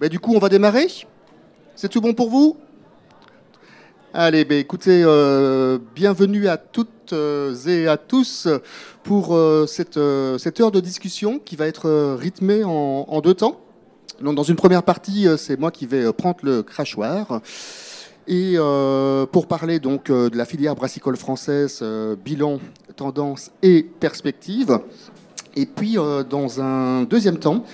Bah, du coup, on va démarrer C'est tout bon pour vous? Allez, bah, écoutez, euh, bienvenue à toutes euh, et à tous pour euh, cette, cette, heure de discussion qui va être rythmée en, deux temps. Donc, dans une première partie, c'est moi qui vais prendre le crachoir. Et pour parler donc de la filière brassicole française, bilan, tendance et perspective. Et puis, dans un deuxième temps,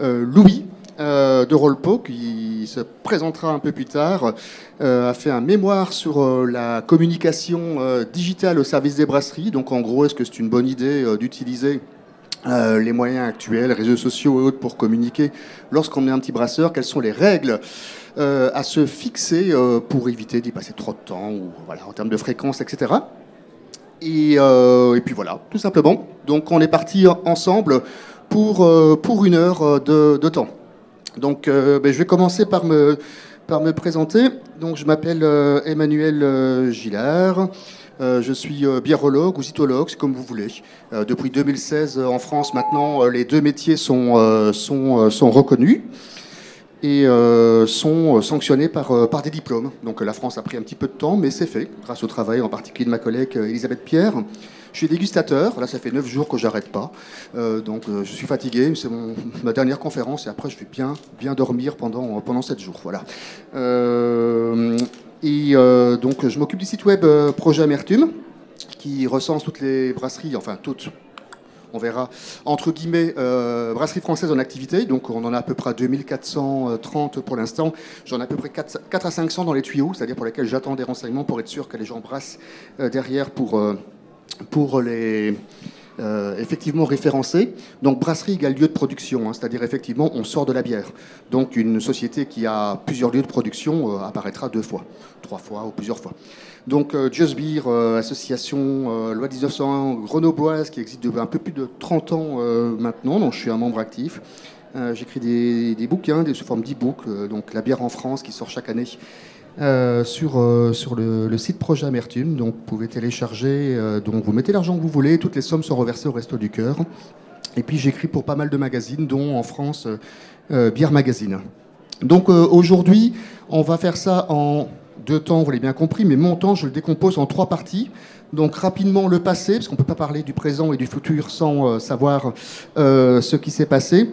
Louis, euh, de Rolpo, qui se présentera un peu plus tard, euh, a fait un mémoire sur euh, la communication digitale au service des brasseries. Donc en gros, est-ce que c'est une bonne idée d'utiliser les moyens actuels, réseaux sociaux et autres pour communiquer lorsqu'on est un petit brasseur? Quelles sont les règles à se fixer pour éviter d'y passer trop de temps ou voilà, en termes de fréquence, etc. Et, puis voilà, tout simplement. Donc on est parti ensemble pour, pour une heure de temps. Donc, euh, ben, je vais commencer par me, par me présenter. Donc, je m'appelle euh, Emmanuel euh, Gillard. je suis biérologue ou cytologue, c'est comme vous voulez. depuis 2016, en France, maintenant, les deux métiers sont, sont, sont reconnus et sont sanctionnés par, par des diplômes. Donc la France a pris un petit peu de temps, mais c'est fait, grâce au travail en particulier de ma collègue Elisabeth Pierre. Je suis dégustateur. Là, ça fait neuf jours que j'arrête pas. Euh, donc, euh, je suis fatigué. C'est ma dernière conférence et après, je vais bien, bien dormir pendant, pendant sept jours. Voilà. Euh, et donc, je m'occupe du site web Projet Amertume qui recense toutes les brasseries, enfin toutes, on verra, entre guillemets, brasseries françaises en activité. Donc on en a à peu près 2430 pour l'instant. J'en ai à peu près 4, 4, à 500 dans les tuyaux, c'est-à-dire pour lesquels j'attends des renseignements pour être sûr que les gens brassent derrière pour, pour les euh, effectivement référencer. Donc brasserie égale lieu de production, hein, c'est-à-dire effectivement on sort de la bière. Donc une société qui a plusieurs lieux de production euh, apparaîtra deux fois, trois fois ou plusieurs fois. Donc euh, Just Beer, association loi 1901 grenobloise qui existe depuis un peu plus de 30 ans maintenant, donc je suis un membre actif. J'écris des, des, bouquins des, sous forme d'e-book, donc la bière en France qui sort chaque année euh, sur, euh, sur le, site Projet Amertume. Donc, vous pouvez télécharger. Euh, donc, vous mettez l'argent que vous voulez. Toutes les sommes sont reversées au Resto du Cœur. Et puis, j'écris pour pas mal de magazines, dont en France, Bière Magazine. Donc, aujourd'hui, on va faire ça en deux temps, vous l'avez bien compris, mais mon temps, je le décompose en trois parties. Donc rapidement le passé, parce qu'on ne peut pas parler du présent et du futur sans savoir ce qui s'est passé.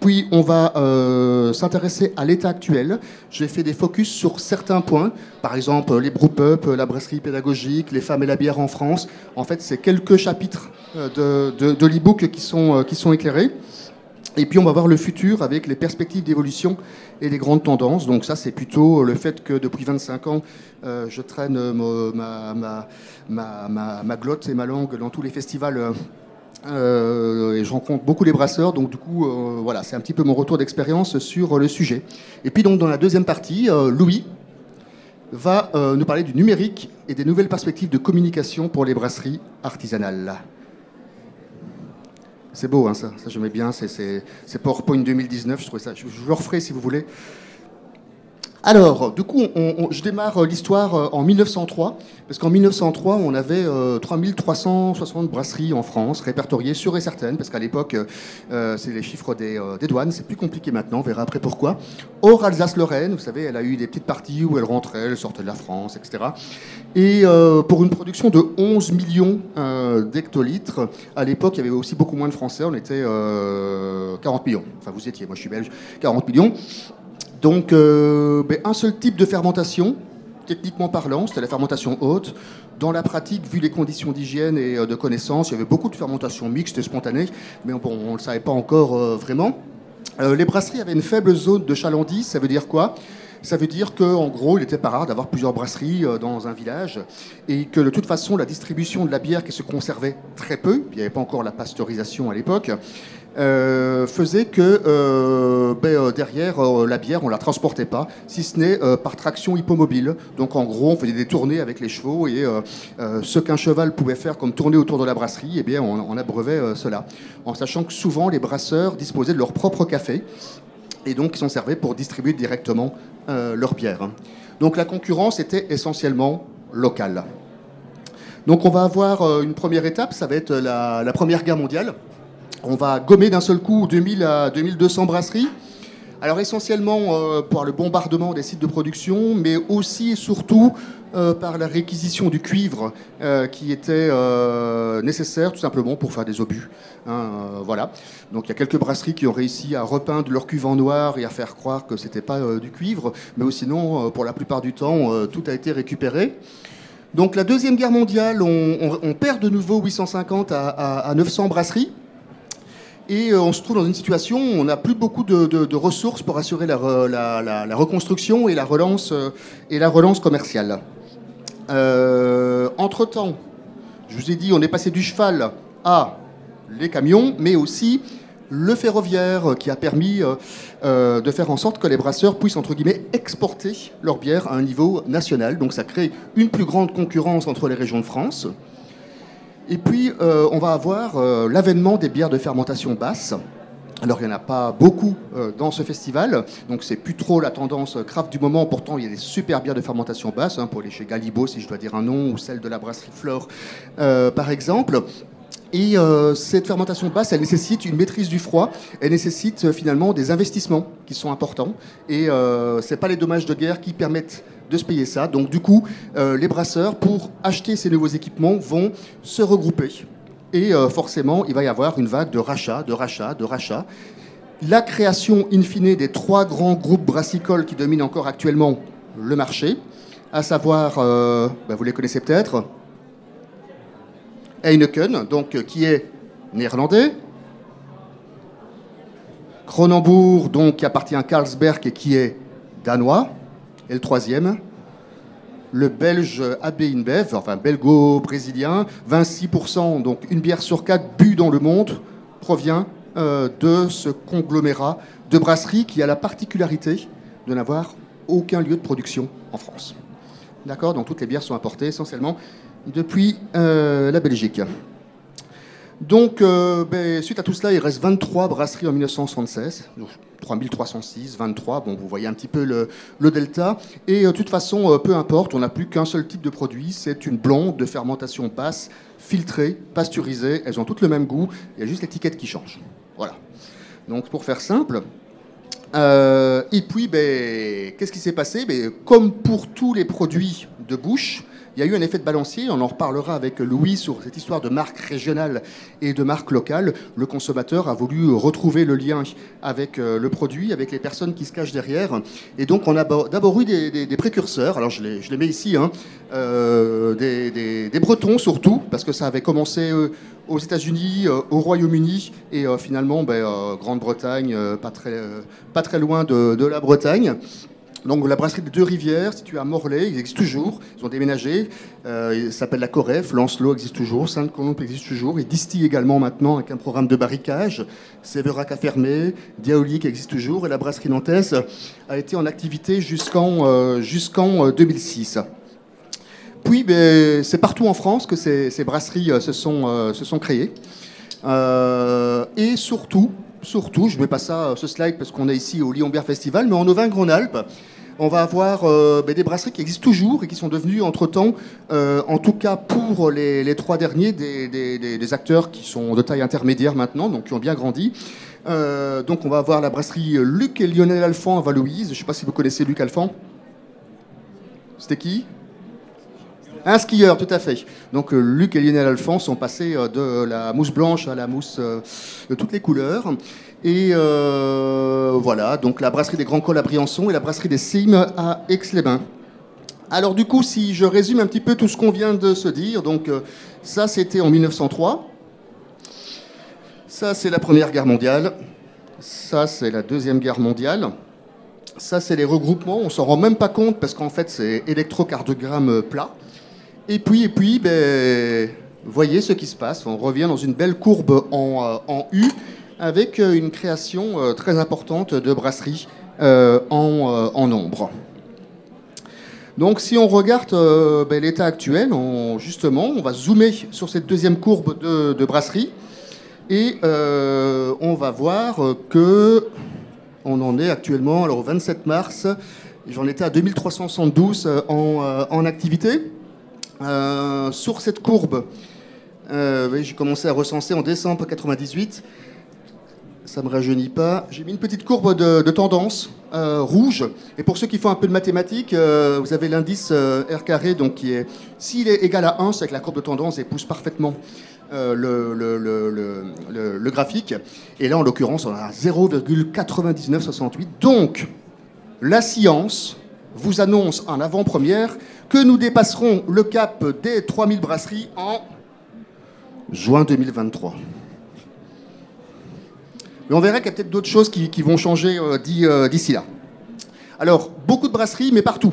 Puis on va euh, s'intéresser à l'état actuel. J'ai fait des focus sur certains points, par exemple les brewpubs, la brasserie pédagogique, les femmes et la bière en France. En fait, c'est quelques chapitres euh, de, de, l'e-book qui sont, euh, qui sont éclairés. Et puis on va voir le futur avec les perspectives d'évolution et les grandes tendances. Donc ça, c'est plutôt le fait que depuis 25 ans, je traîne ma, ma, glotte et ma langue dans tous les festivals et je rencontre beaucoup les brasseurs, donc du coup, euh, voilà, c'est un petit peu mon retour d'expérience sur le sujet. Et puis donc dans la deuxième partie, euh, Louis va nous parler du numérique et des nouvelles perspectives de communication pour les brasseries artisanales. C'est beau, hein, ça, ça j'aimais bien, c'est PowerPoint 2019, je trouvais ça, je le referai si vous voulez. Alors, du coup, je démarre l'histoire en 1903. Parce qu'en 1903, on avait 3360 euh, brasseries en France, répertoriées sûres et certaines, parce qu'à l'époque, euh, c'est les chiffres euh, des, douanes, c'est plus compliqué maintenant, on verra après pourquoi. Or, Alsace-Lorraine, vous savez, elle a eu des petites parties où elle rentrait, elle sortait de la France, etc. Et pour une production de 11 millions d'hectolitres, à l'époque, il y avait aussi beaucoup moins de Français, on était 40 millions. Enfin, vous étiez, moi je suis belge, 40 millions. Donc, ben, un seul type de fermentation, techniquement parlant, c'était la fermentation haute. Dans la pratique, vu les conditions d'hygiène et euh, de connaissance, il y avait beaucoup de fermentation mixte et spontanée, mais on ne le savait pas encore euh, vraiment. Euh, les brasseries avaient une faible zone de chalandise, ça veut dire quoi? Ça veut dire qu'en gros, il n'était pas rare d'avoir plusieurs brasseries dans un village et que de toute façon, la distribution de la bière qui se conservait très peu, il n'y avait pas encore la pasteurisation à l'époque, euh, faisait que euh, ben, euh, derrière la bière, on la transportait pas, si ce n'est par traction hippomobile. Donc en gros, on faisait des tournées avec les chevaux et ce qu'un cheval pouvait faire comme tourner autour de la brasserie, eh bien, on, on abreuvait cela. En sachant que souvent, les brasseurs disposaient de leur propre café et donc ils sont servis pour distribuer directement leur bière. Donc la concurrence était essentiellement locale. Donc on va avoir une première étape, ça va être la Première Guerre mondiale on va gommer d'un seul coup 2000 à 2200 brasseries. Alors essentiellement euh, par le bombardement des sites de production, mais aussi et surtout euh, par la réquisition du cuivre euh, qui était nécessaire tout simplement pour faire des obus. Hein, voilà. Donc il y a quelques brasseries qui ont réussi à repeindre leur cuve en noir et à faire croire que c'était pas du cuivre, mais sinon pour la plupart du temps tout a été récupéré. Donc la deuxième guerre mondiale, on, perd de nouveau 850 à 900 brasseries. Et euh, on se trouve dans une situation où on n'a plus beaucoup de, ressources pour assurer la, reconstruction et la relance, euh, et la relance commerciale. Euh, entre-temps, je vous ai dit, on est passé du cheval à les camions, mais aussi le ferroviaire qui a permis de faire en sorte que les brasseurs puissent, entre guillemets, exporter leur bière à un niveau national. Donc ça crée une plus grande concurrence entre les régions de France. Et puis, euh, on va avoir euh, l'avènement des bières de fermentation basse. Alors, il n'y en a pas beaucoup euh, dans ce festival, donc c'est plus trop la tendance craft du moment. Pourtant, il y a des super bières de fermentation basse, hein, pour les chez Galibo, si je dois dire un nom, ou celle de la brasserie Flore, par exemple. Et cette fermentation basse, elle nécessite une maîtrise du froid, elle nécessite finalement des investissements qui sont importants. Et ce n'est pas les dommages de guerre qui permettent de se payer ça. Donc du coup, euh, les brasseurs, pour acheter ces nouveaux équipements, vont se regrouper. Et euh, forcément, il va y avoir une vague de rachats, de rachats, de rachats. La création, in fine, des trois grands groupes brassicoles qui dominent encore actuellement le marché, à savoir, euh, ben, vous les connaissez peut-être, Heineken, donc, qui est néerlandais, Cronenbourg, donc, qui appartient à Carlsberg et qui est danois, et le troisième, le belge AB InBev, enfin belgo-brésilien, 26%, donc une bière sur quatre bue dans le monde, provient euh, de ce conglomérat de brasseries qui a la particularité de n'avoir aucun lieu de production en France. D'accord? Donc toutes les bières sont importées essentiellement depuis euh, la Belgique. Donc, euh, ben, suite à tout cela, il reste 23 brasseries en 1976. 3306, 23, bon, vous voyez un petit peu le, delta. Et euh, de toute façon, peu importe, on n'a plus qu'un seul type de produit, c'est une blonde de fermentation basse, filtrée, pasteurisée. Elles ont toutes le même goût, il y a juste l'étiquette qui change. Voilà. Donc, pour faire simple, et puis, ben, qu'est-ce qui s'est passé? Ben, Comme pour tous les produits de bouche, il y a eu un effet de balancier, on en reparlera avec Louis sur cette histoire de marque régionale et de marque locale. Le consommateur a voulu retrouver le lien avec euh, le produit, avec les personnes qui se cachent derrière. Et donc on a d'abord eu des, précurseurs, alors je les, mets ici, hein, euh, des, Bretons surtout, parce que ça avait commencé euh, aux États-Unis, au Royaume-Uni et finalement ben, Grande-Bretagne, pas, très, pas très loin de la Bretagne. Donc la brasserie des Deux Rivières, située à Morlaix, ils existent toujours. Ils ont déménagé. Euh, il s'appelle la Coref. Lancelot existe toujours. Sainte-Colombe existe toujours. Ils distillent également maintenant avec un programme de barricage. Séverac a fermé. Diaolique existe toujours. Et la brasserie nantaise a été en activité jusqu'en euh, jusqu'en 2006. Euh, Puis ben, c'est partout en France que ces, brasseries se, sont, se sont créées. et surtout, surtout, je ne mets pas ça, ce slide parce qu'on est ici au Lyon Beer Festival, mais en Auvergne-Rhône-Alpes, on va avoir euh, ben, des brasseries qui existent toujours et qui sont devenues entre-temps, euh, en tout cas pour les, trois derniers, des, acteurs qui sont de taille intermédiaire maintenant, donc qui ont bien grandi. Euh, donc on va avoir la brasserie Luc et Lionel Alphand à Valouise. Je ne sais pas si vous connaissez Luc Alphand. C'était qui? Un skieur, tout à fait. Donc Luc et Lionel Alphand sont passés de la mousse blanche à la mousse de toutes les couleurs. Et euh, voilà, donc la brasserie des Grands Cols à Briançon et la brasserie des Cimes à Aix-les-Bains. Alors du coup, si je résume un petit peu tout ce qu'on vient de se dire, donc euh, ça c'était en 1903, ça c'est la Première Guerre mondiale, ça c'est la Deuxième Guerre mondiale, ça c'est les regroupements, on s'en rend même pas compte parce qu'en fait c'est électrocardiogramme plat. Et puis, et puis, ben, voyez ce qui se passe, on revient dans une belle courbe en, euh, en U avec euh, une création euh, très importante de brasseries euh, en, nombre. Donc si on regarde ben, l'état actuel, justement, on va zoomer sur cette deuxième courbe de, brasserie et on va voir que on en est actuellement, alors au 27 mars, j'en étais à 2372 en, en activité. Sur cette courbe, j'ai commencé à recenser en décembre 98 ça me rajeunit pas. J'ai mis une petite courbe de, tendance euh, rouge. Et pour ceux qui font un peu de mathématiques, euh, vous avez l'indice euh, R carré, donc qui est, s'il est égal à 1, c'est que la courbe de tendance épouse parfaitement le, le, graphique. Et là, en l'occurrence, on a 0,9968. Donc, la science vous annonce en avant-première que nous dépasserons le cap des 3000 brasseries en juin 2023. Mais on verra qu'il y a peut-être d'autres choses qui, vont changer euh, euh, d'ici là. Alors, beaucoup de brasseries, mais partout.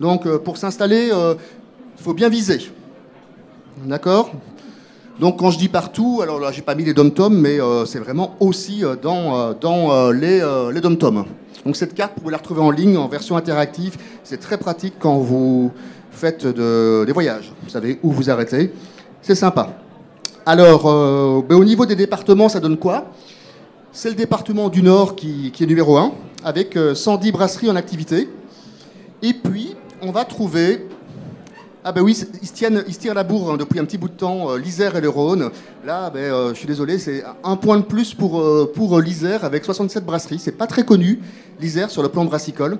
Donc, euh, pour s'installer, il faut bien viser. D'accord? Donc, quand je dis partout, alors là, j'ai pas mis les dom-toms, mais c'est vraiment aussi dans, dans les, les dom-toms. Donc, cette carte, vous pouvez la retrouver en ligne, en version interactive. C'est très pratique quand vous faites des voyages. Vous savez où vous arrêtez. C'est sympa. Alors, ben, au niveau des départements, ça donne quoi? C'est le département du Nord qui, est numéro 1, avec 110 euh, brasseries en activité. Et puis, on va trouver ah ben oui, ils se, tiennent, ils tirent la bourre hein, depuis un petit bout de temps, euh, l'Isère et le Rhône. Là, ben, euh, je suis désolé, c'est un point de plus pour, pour l'Isère avec 67 brasseries. C'est pas très connu, l'Isère, sur le plan brassicole.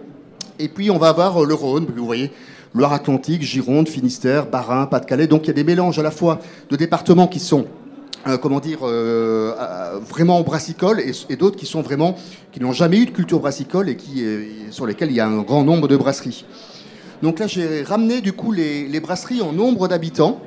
Et puis, on va avoir le Rhône, vous voyez, Loire-Atlantique, Gironde, Finistère, Bas-Rhin, Pas-de-Calais. Donc, il y a des mélanges à la fois de départements qui sont euh, comment dire, euh, euh, vraiment brassicole et, d'autres qui sont vraiment, qui n'ont jamais eu de culture brassicole et qui, sur lesquels il y a un grand nombre de brasseries. Donc là, j'ai ramené du coup les, brasseries en nombre d'habitants.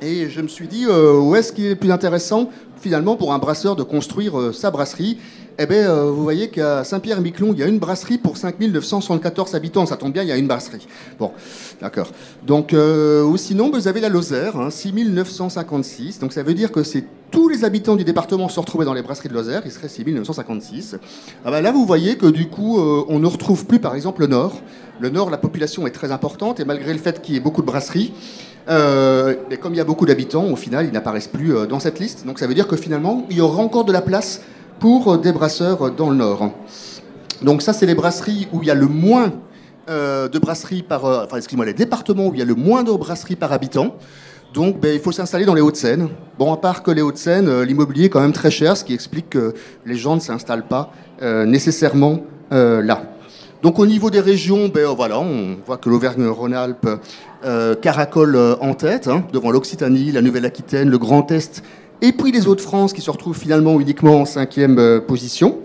Et je me suis dit où est-ce qu'il est plus intéressant finalement pour un brasseur de construire sa brasserie? Eh bien, euh, vous voyez qu'à Saint-Pierre-Miquelon, il y a une brasserie pour 5974 habitants. Ça tombe bien, il y a une brasserie. Bon, d'accord. Donc, euh, ou sinon, vous avez la Lozère, 6956. Hein, Donc, ça veut dire que c'est tous les habitants du département se retrouvaient dans les brasseries de Lozère. Il serait 6956. Ah ben là, vous voyez que du coup, euh, on ne retrouve plus, par exemple, le Nord. Le Nord, la population est très importante et malgré le fait qu'il y ait beaucoup de brasseries, et comme il y a beaucoup d'habitants, au final, ils n'apparaissent plus dans cette liste. Donc, ça veut dire que finalement, il y aura encore de la place pour des brasseurs dans le Nord. Donc ça, c'est les brasseries où il y a le moins euh, de brasseries par... Euh, enfin, excusez-moi, les départements où il y a le moins de brasseries par habitant. Donc, ben, il faut s'installer dans les Hauts-de-Seine. Bon, à part que les Hauts-de-Seine, euh, l'immobilier est quand même très cher, ce qui explique que les gens ne s'installent pas nécessairement là. Donc, au niveau des régions, ben, voilà, on voit que l'Auvergne-Rhône-Alpes caracole en tête, hein, devant l'Occitanie, la Nouvelle-Aquitaine, le Grand Est et puis les Hauts-de-France qui se retrouvent finalement uniquement en cinquième euh, position.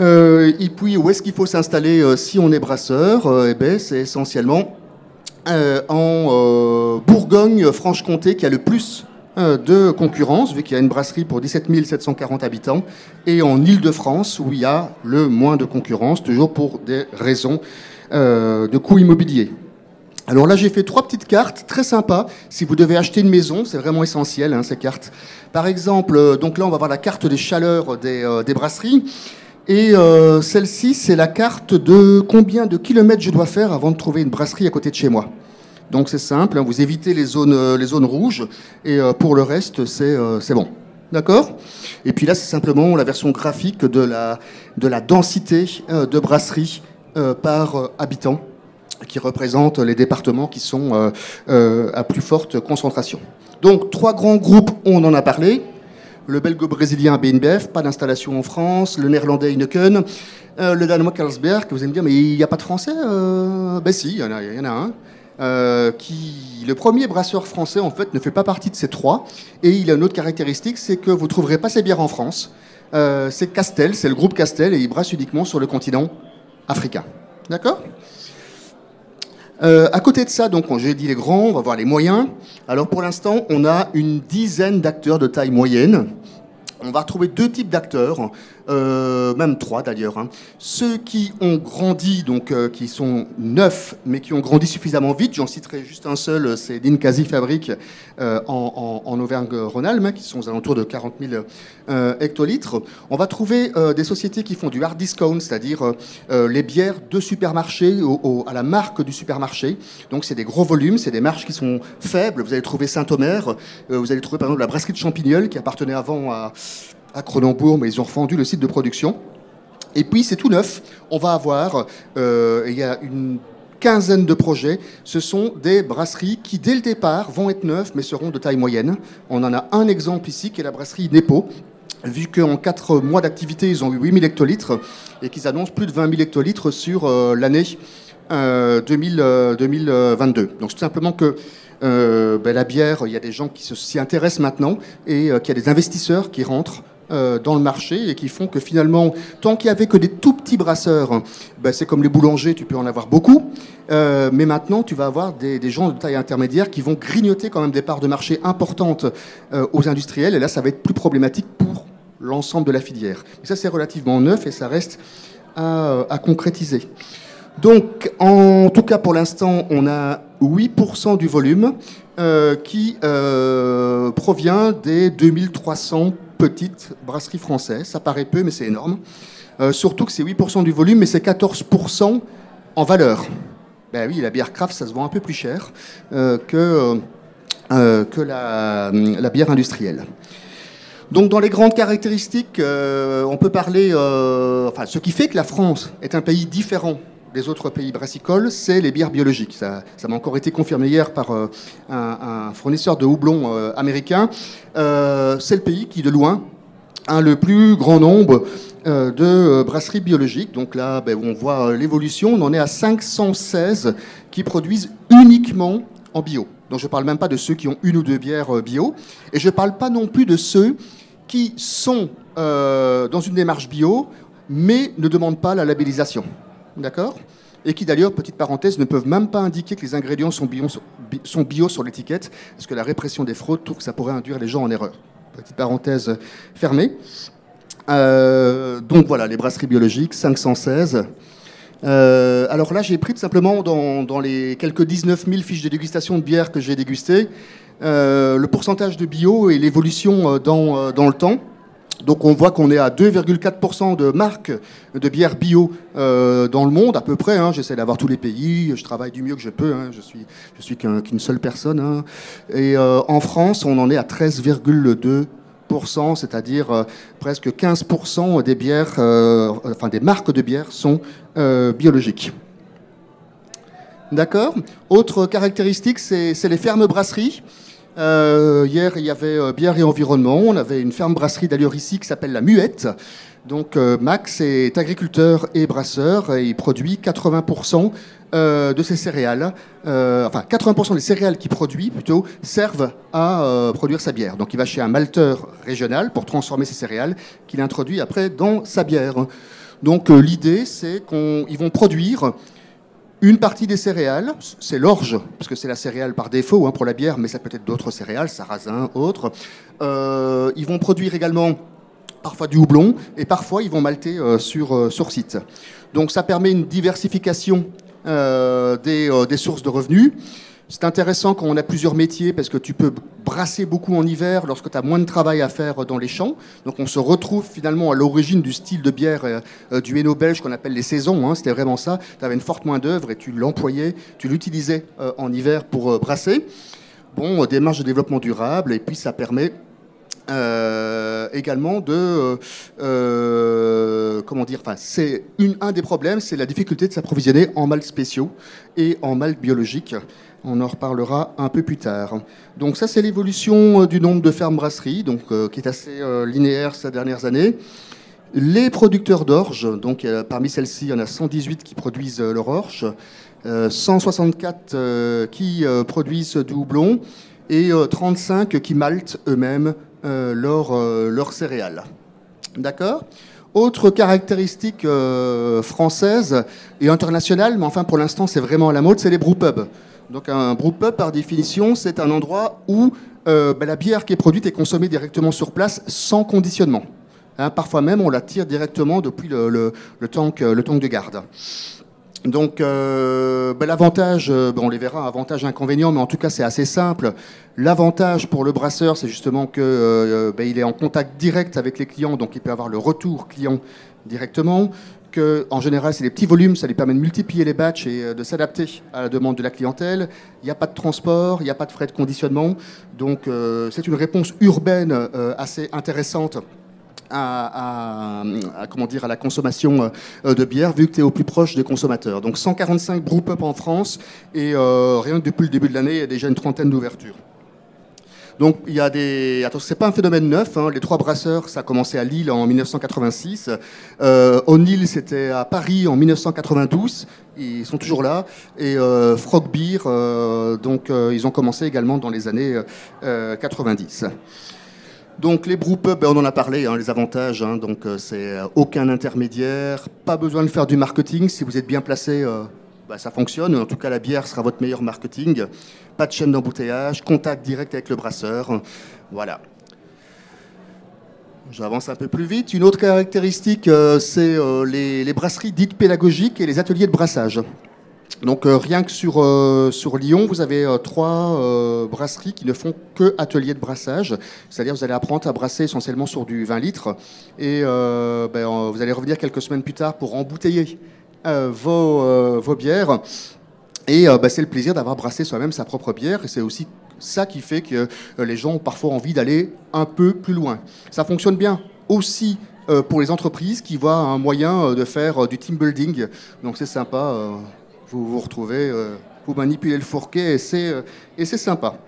Euh, et puis où est-ce qu'il faut s'installer euh, si on est brasseur eh ben, C'est essentiellement en Bourgogne-Franche-Comté qui a le plus de concurrence, vu qu'il y a une brasserie pour 17 740 habitants, et en Île-de-France, où il y a le moins de concurrence, toujours pour des raisons de coûts immobiliers. Alors là, j'ai fait trois petites cartes très sympas. Si vous devez acheter une maison, c'est vraiment essentiel, hein, ces cartes. Par exemple, euh, donc là, on va voir la carte des chaleurs des, euh, brasseries. Et euh, celle-ci, c'est la carte de combien de kilomètres je dois faire avant de trouver une brasserie à côté de chez moi. Donc c'est simple, hein, vous évitez les zones, les zones rouges, et pour le reste, c'est bon. D'accord? Et puis là, c'est simplement la version graphique de la, de la densité de brasseries par habitant qui représentent les départements qui sont euh, euh, à plus forte concentration. Donc trois grands groupes, on en a parlé. Le belgo-brésilien BNBF, pas d'installation en France. Le néerlandais Heineken. Euh, le danois Carlsberg, vous allez me dire, mais il n'y a pas de français Ben si, il y, en a, y en a un. qui, le premier brasseur français, en fait, ne fait pas partie de ces trois. Et il a une autre caractéristique, c'est que vous ne trouverez pas ces bières en France. c'est Castel, c'est le groupe Castel, et il brasse uniquement sur le continent africain. D'accord? Euh, à côté de ça, donc, j'ai dit les grands, on va voir les moyens. Alors pour l'instant, on a une dizaine d'acteurs de taille moyenne. On va retrouver deux types d'acteurs. Euh, même trois d'ailleurs. Hein. Ceux qui ont grandi, donc euh, qui sont neufs, mais qui ont grandi suffisamment vite, j'en citerai juste un seul, c'est Ninkasi Fabrique euh, en, Auvergne-Rhône-Alpes, qui sont aux alentours de 40 000 hectolitres. On va trouver des sociétés qui font du hard discount, c'est-à-dire les bières de supermarché à la marque du supermarché. Donc c'est des gros volumes, c'est des marges qui sont faibles. Vous allez trouver Saint-Omer, vous allez trouver par exemple la brasserie de Champignol, qui appartenait avant à à Cronenbourg, mais ils ont refondu le site de production. Et puis c'est tout neuf. On va avoir, euh, il y a une quinzaine de projets. Ce sont des brasseries qui, dès le départ, vont être neufs, mais seront de taille moyenne. On en a un exemple ici, qui est la brasserie Nepo, vu qu'en 4 mois d'activité, ils ont eu 8000 hectolitres et qu'ils annoncent plus de 20 000 hectolitres sur l'année 2022. Donc tout simplement que ben, la bière, il y a des gens qui s'y intéressent maintenant et qu'il y a des investisseurs qui rentrent euh, dans le marché et qui font que finalement, tant qu'il n'y avait que des tout petits brasseurs, ben c'est comme les boulangers, tu peux en avoir beaucoup. Euh, mais maintenant, tu vas avoir des, gens de taille intermédiaire qui vont grignoter quand même des parts de marché importantes euh, aux industriels. Et là, ça va être plus problématique pour l'ensemble de la filière. Mais ça, c'est relativement neuf et ça reste à, à concrétiser. Donc, en tout cas, pour l'instant, on a 8% du volume qui provient des 2300 petite brasserie française. Ça paraît peu, mais c'est énorme. Euh, surtout que c'est 8% du volume, mais c'est 14% en valeur. Ben oui, la bière craft, ça se vend un peu plus cher euh, que, euh, que la, la, bière industrielle. Donc, dans les grandes caractéristiques, on peut parler. enfin, ce qui fait que la France est un pays différent des autres pays brassicoles, c'est les bières biologiques. Ça, m'a encore été confirmé hier par euh, un, fournisseur de houblon euh, américain. Euh, c'est le pays qui, de loin, a le plus grand nombre de brasseries biologiques. Donc là, ben, on voit l'évolution. On en est à 516 qui produisent uniquement en bio. Donc je ne parle même pas de ceux qui ont une ou deux bières bio. Et je ne parle pas non plus de ceux qui sont dans une démarche bio, mais ne demandent pas la labellisation d'accord? Et qui d'ailleurs, petite parenthèse, ne peuvent même pas indiquer que les ingrédients sont bio, sur l'étiquette, parce que la répression des fraudes trouve que ça pourrait induire les gens en erreur. Petite parenthèse fermée. Euh, donc voilà, les brasseries biologiques, 516. Euh, alors là, j'ai pris tout simplement dans, les quelques 19 000 fiches de dégustation de bière que j'ai dégustées, euh, le pourcentage de bio et l'évolution dans le temps. Donc on voit qu'on est à 2,4% de marques de bière bio euh, dans le monde, à peu près. Hein. J'essaie d'avoir tous les pays, je travaille du mieux que je peux, hein. je suis, je suis qu'une seule personne. Hein. Et euh, en France, on en est à 13,2%, c'est-à-dire euh, presque 15% des bières, enfin des marques de bière sont biologiques. D'accord? Autre caractéristique, c'est les fermes brasseries. Euh, hier, il y avait euh, bière et environnement. On avait une ferme brasserie d'ailleurs ici qui s'appelle La Muette. Donc euh, Max est agriculteur et brasseur et il produit 80% de ses céréales, enfin 80% des céréales qu'il produit plutôt servent à produire sa bière. Donc il va chez un malteur régional pour transformer ses céréales qu'il introduit après dans sa bière. Donc l'idée c'est qu'ils vont produire une partie des céréales, c'est l'orge, parce que c'est la céréale par défaut hein, pour la bière, mais ça peut être d'autres céréales, sarrasin, autres. Euh, ils vont produire également parfois du houblon, et parfois ils vont malter euh, sur, euh, sur site. Donc ça permet une diversification des, des, sources de revenus. C'est intéressant quand on a plusieurs métiers parce que tu peux brasser beaucoup en hiver lorsque tu as moins de travail à faire dans les champs. Donc on se retrouve finalement à l'origine du style de bière euh, euh, du Hainaut belge qu'on appelle les saisons. Hein. C'était vraiment ça. Tu avais une forte main d'œuvre et tu l'employais, tu l'utilisais euh, en hiver pour brasser. Bon, démarche de développement durable et puis ça permet également de comment dire enfin c'est un des problèmes c'est la difficulté de s'approvisionner en malt spéciaux et en malt biologique on en reparlera un peu plus tard. Donc ça, c'est l'évolution euh, du nombre de fermes brasseries, donc, euh, qui est assez euh, linéaire ces dernières années. Les producteurs d'orge, donc parmi celles-ci, il y en a 118 qui produisent leur orge, 164 qui produisent du houblon et 35 qui maltent eux-mêmes leurs céréales. D'accord? Autre caractéristique française et internationale, mais enfin pour l'instant c'est vraiment à la mode, c'est les brewpubs. Donc un brewpub, par définition, c'est un endroit où euh, bah, la bière qui est produite est consommée directement sur place, sans conditionnement. Hein, parfois même, on la tire directement depuis le, le, tank, de garde. Donc euh, bah, l'avantage, euh, on les verra, avantage, inconvénient, mais en tout cas c'est assez simple. L'avantage pour le brasseur, c'est justement qu'il euh, bah, est en contact direct avec les clients, donc il peut avoir le retour client directement en général, c'est des petits volumes, ça lui permet de multiplier les batchs et euh, de s'adapter à la demande de la clientèle. Il n'y a pas de transport, il n'y a pas de frais de conditionnement. Donc, euh, c'est une réponse urbaine euh, assez intéressante à, comment dire, à la consommation de bière, vu que tu es au plus proche des consommateurs. Donc 145 brewpubs en France, et rien que depuis le début de l'année, il y a déjà une trentaine d'ouvertures. Donc il y a des. Attends, c'est pas un phénomène neuf. hein. Les trois brasseurs, ça a commencé à Lille en 1986. Euh, O'Neill, c'était à Paris en 1992. Ils sont toujours là. Et euh, Frog Beer, euh, donc euh, ils ont commencé également dans les années euh, 90. Donc les brewpubs, ben, on en a parlé, hein, les avantages. hein. donc euh, c'est euh, aucun intermédiaire, pas besoin de faire du marketing. Si vous êtes bien placé, euh, bah, ça fonctionne. En tout cas, la bière sera votre meilleur marketing. Pas de chaîne d'embouteillage, contact direct avec le brasseur. Voilà. J'avance un peu plus vite. Une autre caractéristique, euh, c'est euh, les, brasseries dites pédagogiques et les ateliers de brassage. Donc euh, rien que sur, sur Lyon, vous avez trois brasseries qui ne font que ateliers de brassage. C'est-à-dire vous allez apprendre à brasser essentiellement sur du 20 litres et ben, vous allez revenir quelques semaines plus tard pour embouteiller vos, euh, vos bières. Et euh, ben, c'est le plaisir d'avoir brassé soi-même sa propre bière et c'est aussi ça qui fait que euh, les gens ont parfois envie d'aller un peu plus loin. Ça fonctionne bien aussi euh, pour les entreprises qui voient un moyen euh, de faire euh, du team building. Donc c'est sympa. euh, vous vous retrouvez, euh, vous manipulez le fourquet euh, et c'est sympa.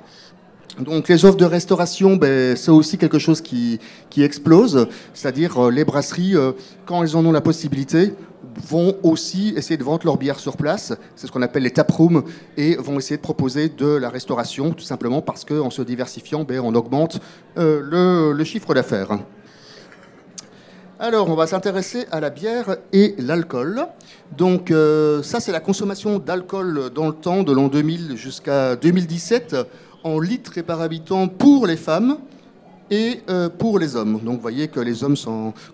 Donc les offres de restauration, ben, c'est aussi quelque chose qui, qui explose, c'est-à-dire euh, les brasseries, euh, quand elles en ont la possibilité, vont aussi essayer de vendre leur bière sur place, c'est ce qu'on appelle les taprooms, et vont essayer de proposer de la restauration, tout simplement parce qu'en se diversifiant, ben, on augmente euh, le, chiffre d'affaires. Alors, on va s'intéresser à la bière et l'alcool. Donc, ça, c'est la consommation d'alcool dans le temps, de l'an 2000 jusqu'à 2017, en litres et par habitant pour les femmes et euh, pour les hommes. Donc, vous voyez que les hommes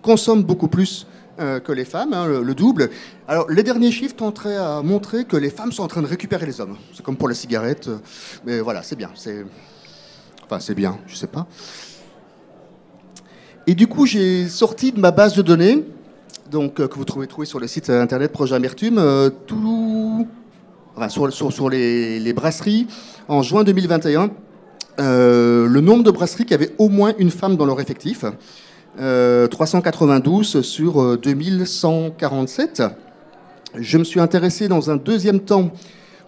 consomment beaucoup plus euh, que les femmes, hein, le, le double. Alors, les derniers chiffres tenteraient à montrer que les femmes sont en train de récupérer les hommes. C'est comme pour la cigarette, euh, mais voilà, c'est bien. Enfin, c'est bien, je sais pas. Et du coup, j'ai sorti de ma base de données, donc, que vous trouvez sur le site internet Projet Amertume, tout, sur, sur- sur les, brasseries en juin 2021. euh, le nombre de brasseries qui avaient au moins une femme dans leur effectif, euh, 392 sur euh, 2147. Je me suis intéressé dans un deuxième temps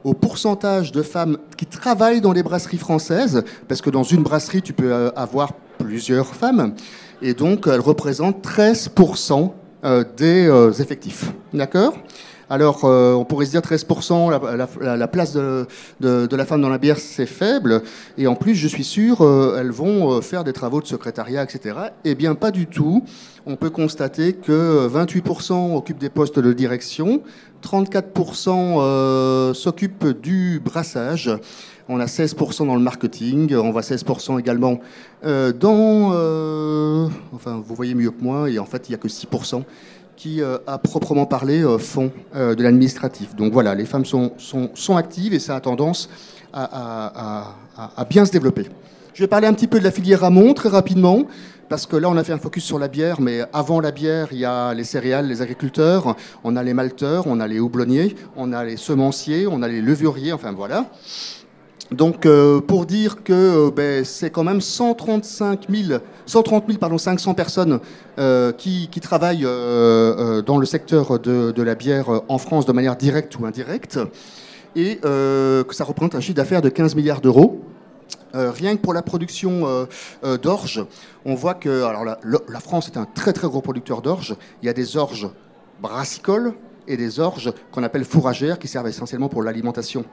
au pourcentage de femmes qui travaillent dans les brasseries françaises, parce que dans une brasserie, tu peux euh, avoir plusieurs femmes, et donc elles représentent 13% euh, des euh, effectifs. D'accord? Alors, euh, on pourrait se dire 13%, la, la- la place de, la femme dans la bière, c'est faible. Et en plus, je suis sûr, euh, elles vont euh, faire des travaux de secrétariat, etc. Eh bien, pas du tout. On peut constater que 28% occupent des postes de direction, 34% euh, s'occupent du brassage. On a 16% dans le marketing, on voit 16% également dans... enfin, vous voyez mieux que moi, et en fait, il n'y a que 6% qui, euh, à proprement parler, euh, font euh, de l'administratif. Donc voilà, les femmes sont, sont, sont actives et ça a tendance à, à- à- à bien se développer. Je vais parler un petit peu de la filière amont très rapidement, parce que là, on a fait un focus sur la bière, mais avant la bière, il y a les céréales, les agriculteurs, on a les malteurs, on a les houblonniers, on a les semenciers, on a les levuriers, enfin voilà. Donc, euh, pour dire que euh, ben, c'est quand même 135 000, 130 000 pardon, 500 personnes euh, qui, travaillent dans le secteur de, la bière en France de manière directe ou indirecte, et que ça représente un chiffre d'affaires de 15 milliards d'euros. Rien que pour la production d'orge, on voit que la France est un très très gros producteur d'orge. Il y a des orges brassicoles et des orges qu'on appelle fourragères qui servent essentiellement pour l'alimentation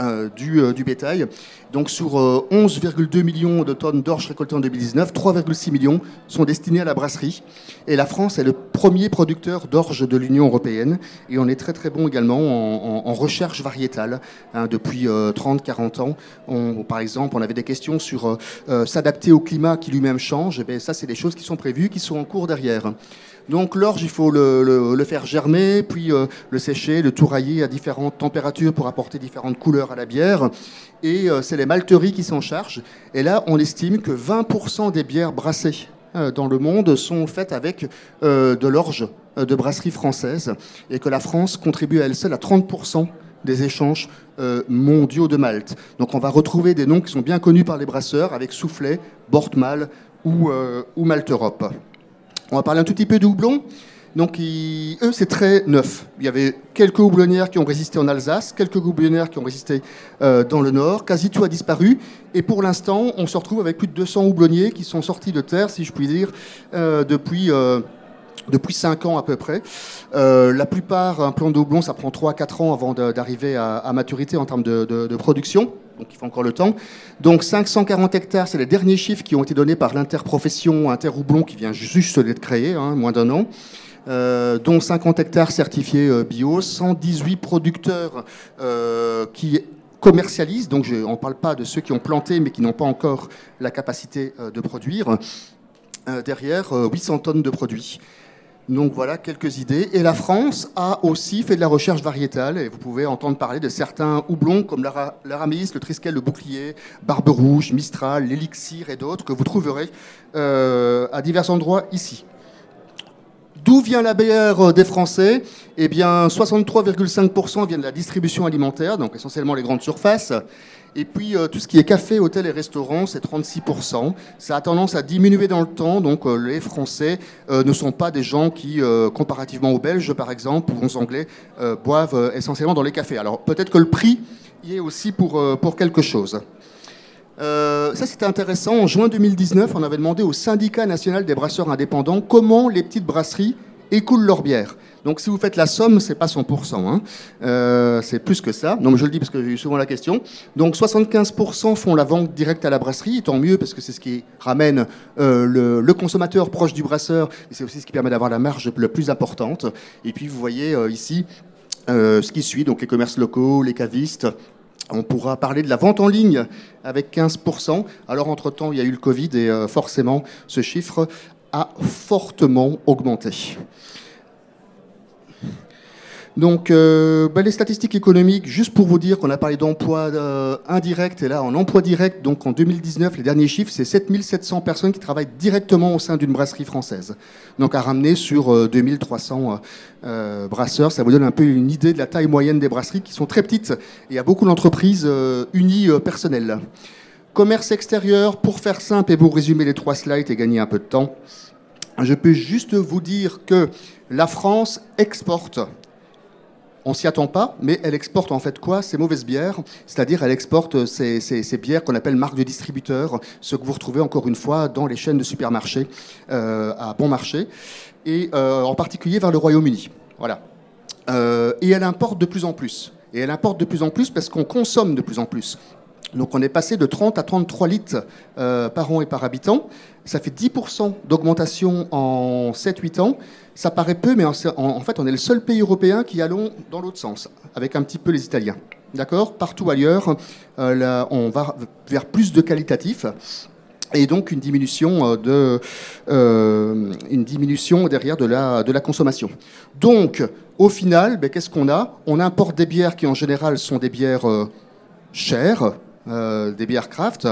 euh, du, euh, du bétail. Donc sur euh, 11,2 millions de tonnes d'orge récoltées en 2019, 3,6 millions sont destinés à la brasserie. Et la France est le premier producteur d'orge de l'Union européenne. Et on est très très bon également en, recherche variétale. hein, depuis 30-40 ans, par exemple, on avait des questions sur euh, euh, s'adapter au climat qui lui-même change. Et bien, ça, c'est des choses qui sont prévues, qui sont en cours derrière. Donc l'orge, il faut le, faire germer, puis euh, le sécher, le tourailler à différentes températures pour apporter différentes couleurs à la bière. Et euh, c'est les malteries qui s'en chargent. Et là, on estime que 20% des bières brassées euh, dans le monde sont faites avec de l'orge de brasserie française et que la France contribue à elle seule à 30% des échanges mondiaux de Malte. Donc on va retrouver des noms qui sont bien connus par les brasseurs avec Soufflet, Bortmal ou, euh, ou Malte Europe. On va parler un tout petit peu de houblon. Donc, eux, c'est très neuf. Il y avait quelques houblonnières qui ont résisté en Alsace, quelques houblonnières qui ont résisté euh, dans le Nord. Quasi tout a disparu. Et pour l'instant, on se retrouve avec plus de 200 houblonniers qui sont sortis de terre, si je puis dire, euh, depuis euh, depuis 5 ans à peu près. la plupart, un plan de houblon, ça prend 3 à 4 ans avant d'arriver à, maturité en termes de, production. Donc il faut encore le temps. Donc 540 hectares, c'est les derniers chiffres qui ont été donnés par l'interprofession Interhoublon qui vient juste d'être créée, hein, moins d'un an. Euh, dont 50 hectares certifiés euh, bio, 118 producteurs euh, qui commercialisent, donc je, on ne parle pas de ceux qui ont planté mais qui n'ont pas encore la capacité de produire, derrière 800 tonnes de produits. Donc voilà quelques idées. Et la France a aussi fait de la recherche variétale. Et vous pouvez entendre parler de certains houblons comme l'aramis, le triskel, le bouclier, barbe rouge, mistral, l'élixir et d'autres que vous trouverez à divers endroits ici. D'où vient la bière euh, des Français? Eh bien, 63,5% vient de la distribution alimentaire, donc essentiellement les grandes surfaces. Et puis, euh, tout ce qui est café, hôtel et restaurant, c'est 36%. Ça a tendance à diminuer dans le temps, donc euh, les Français ne sont pas des gens qui, comparativement aux Belges, par exemple, ou aux Anglais, boivent essentiellement dans les cafés. Alors, peut-être que le prix y est aussi pour, pour quelque chose. Euh, ça, c'était intéressant. En juin 2019, on avait demandé au syndicat national des brasseurs indépendants comment les petites brasseries écoulent leur bière. Donc, si vous faites la somme, c'est pas 100%, hein. euh, c'est plus que ça. Donc, je le dis parce que j'ai eu souvent la question. Donc, 75% font la vente directe à la brasserie, tant mieux parce que c'est ce qui ramène euh, le, consommateur proche du brasseur, et c'est aussi ce qui permet d'avoir la marge la plus importante. Et puis, vous voyez ici ce qui suit, donc les commerces locaux, les cavistes, on pourra parler de la vente en ligne avec 15%. Alors, entre-temps, il y a eu le Covid et euh, forcément, ce chiffre a fortement augmenté. Donc, euh, bah, les statistiques économiques, juste pour vous dire qu'on a parlé d'emploi euh, indirect, et là, en emploi direct, donc en 2019, les derniers chiffres, c'est 7700 personnes qui travaillent directement au sein d'une brasserie française. Donc, à ramener sur 2300 euh, brasseurs, ça vous donne un peu une idée de la taille moyenne des brasseries qui sont très petites. il y a beaucoup d'entreprises unies personnelles. Commerce extérieur, pour faire simple et vous résumer les trois slides et gagner un peu de temps, je peux juste vous dire que la France exporte on s'y attend pas, mais elle exporte en fait quoi? Ces mauvaises bières, c'est-à-dire elle exporte ces, bières qu'on appelle marques de distributeurs, ce que vous retrouvez encore une fois dans les chaînes de supermarchés euh, à bon marché, et euh, en particulier vers le Royaume-Uni. Voilà. Euh, et elle importe de plus en plus. Et elle importe de plus en plus parce qu'on consomme de plus en plus. Donc on est passé de 30 à 33 litres euh, par an et par habitant. Ça fait 10% d'augmentation en 7-8 ans. Ça paraît peu, mais en, fait on est le seul pays européen qui allons dans l'autre sens, avec un petit peu les Italiens. D'accord? Partout ailleurs, euh, on va vers plus de qualitatif et donc une diminution, euh, derrière de la, consommation. Donc, au final, ben, qu'est-ce qu'on a? On importe des bières qui en général sont des bières chères, des bières craft.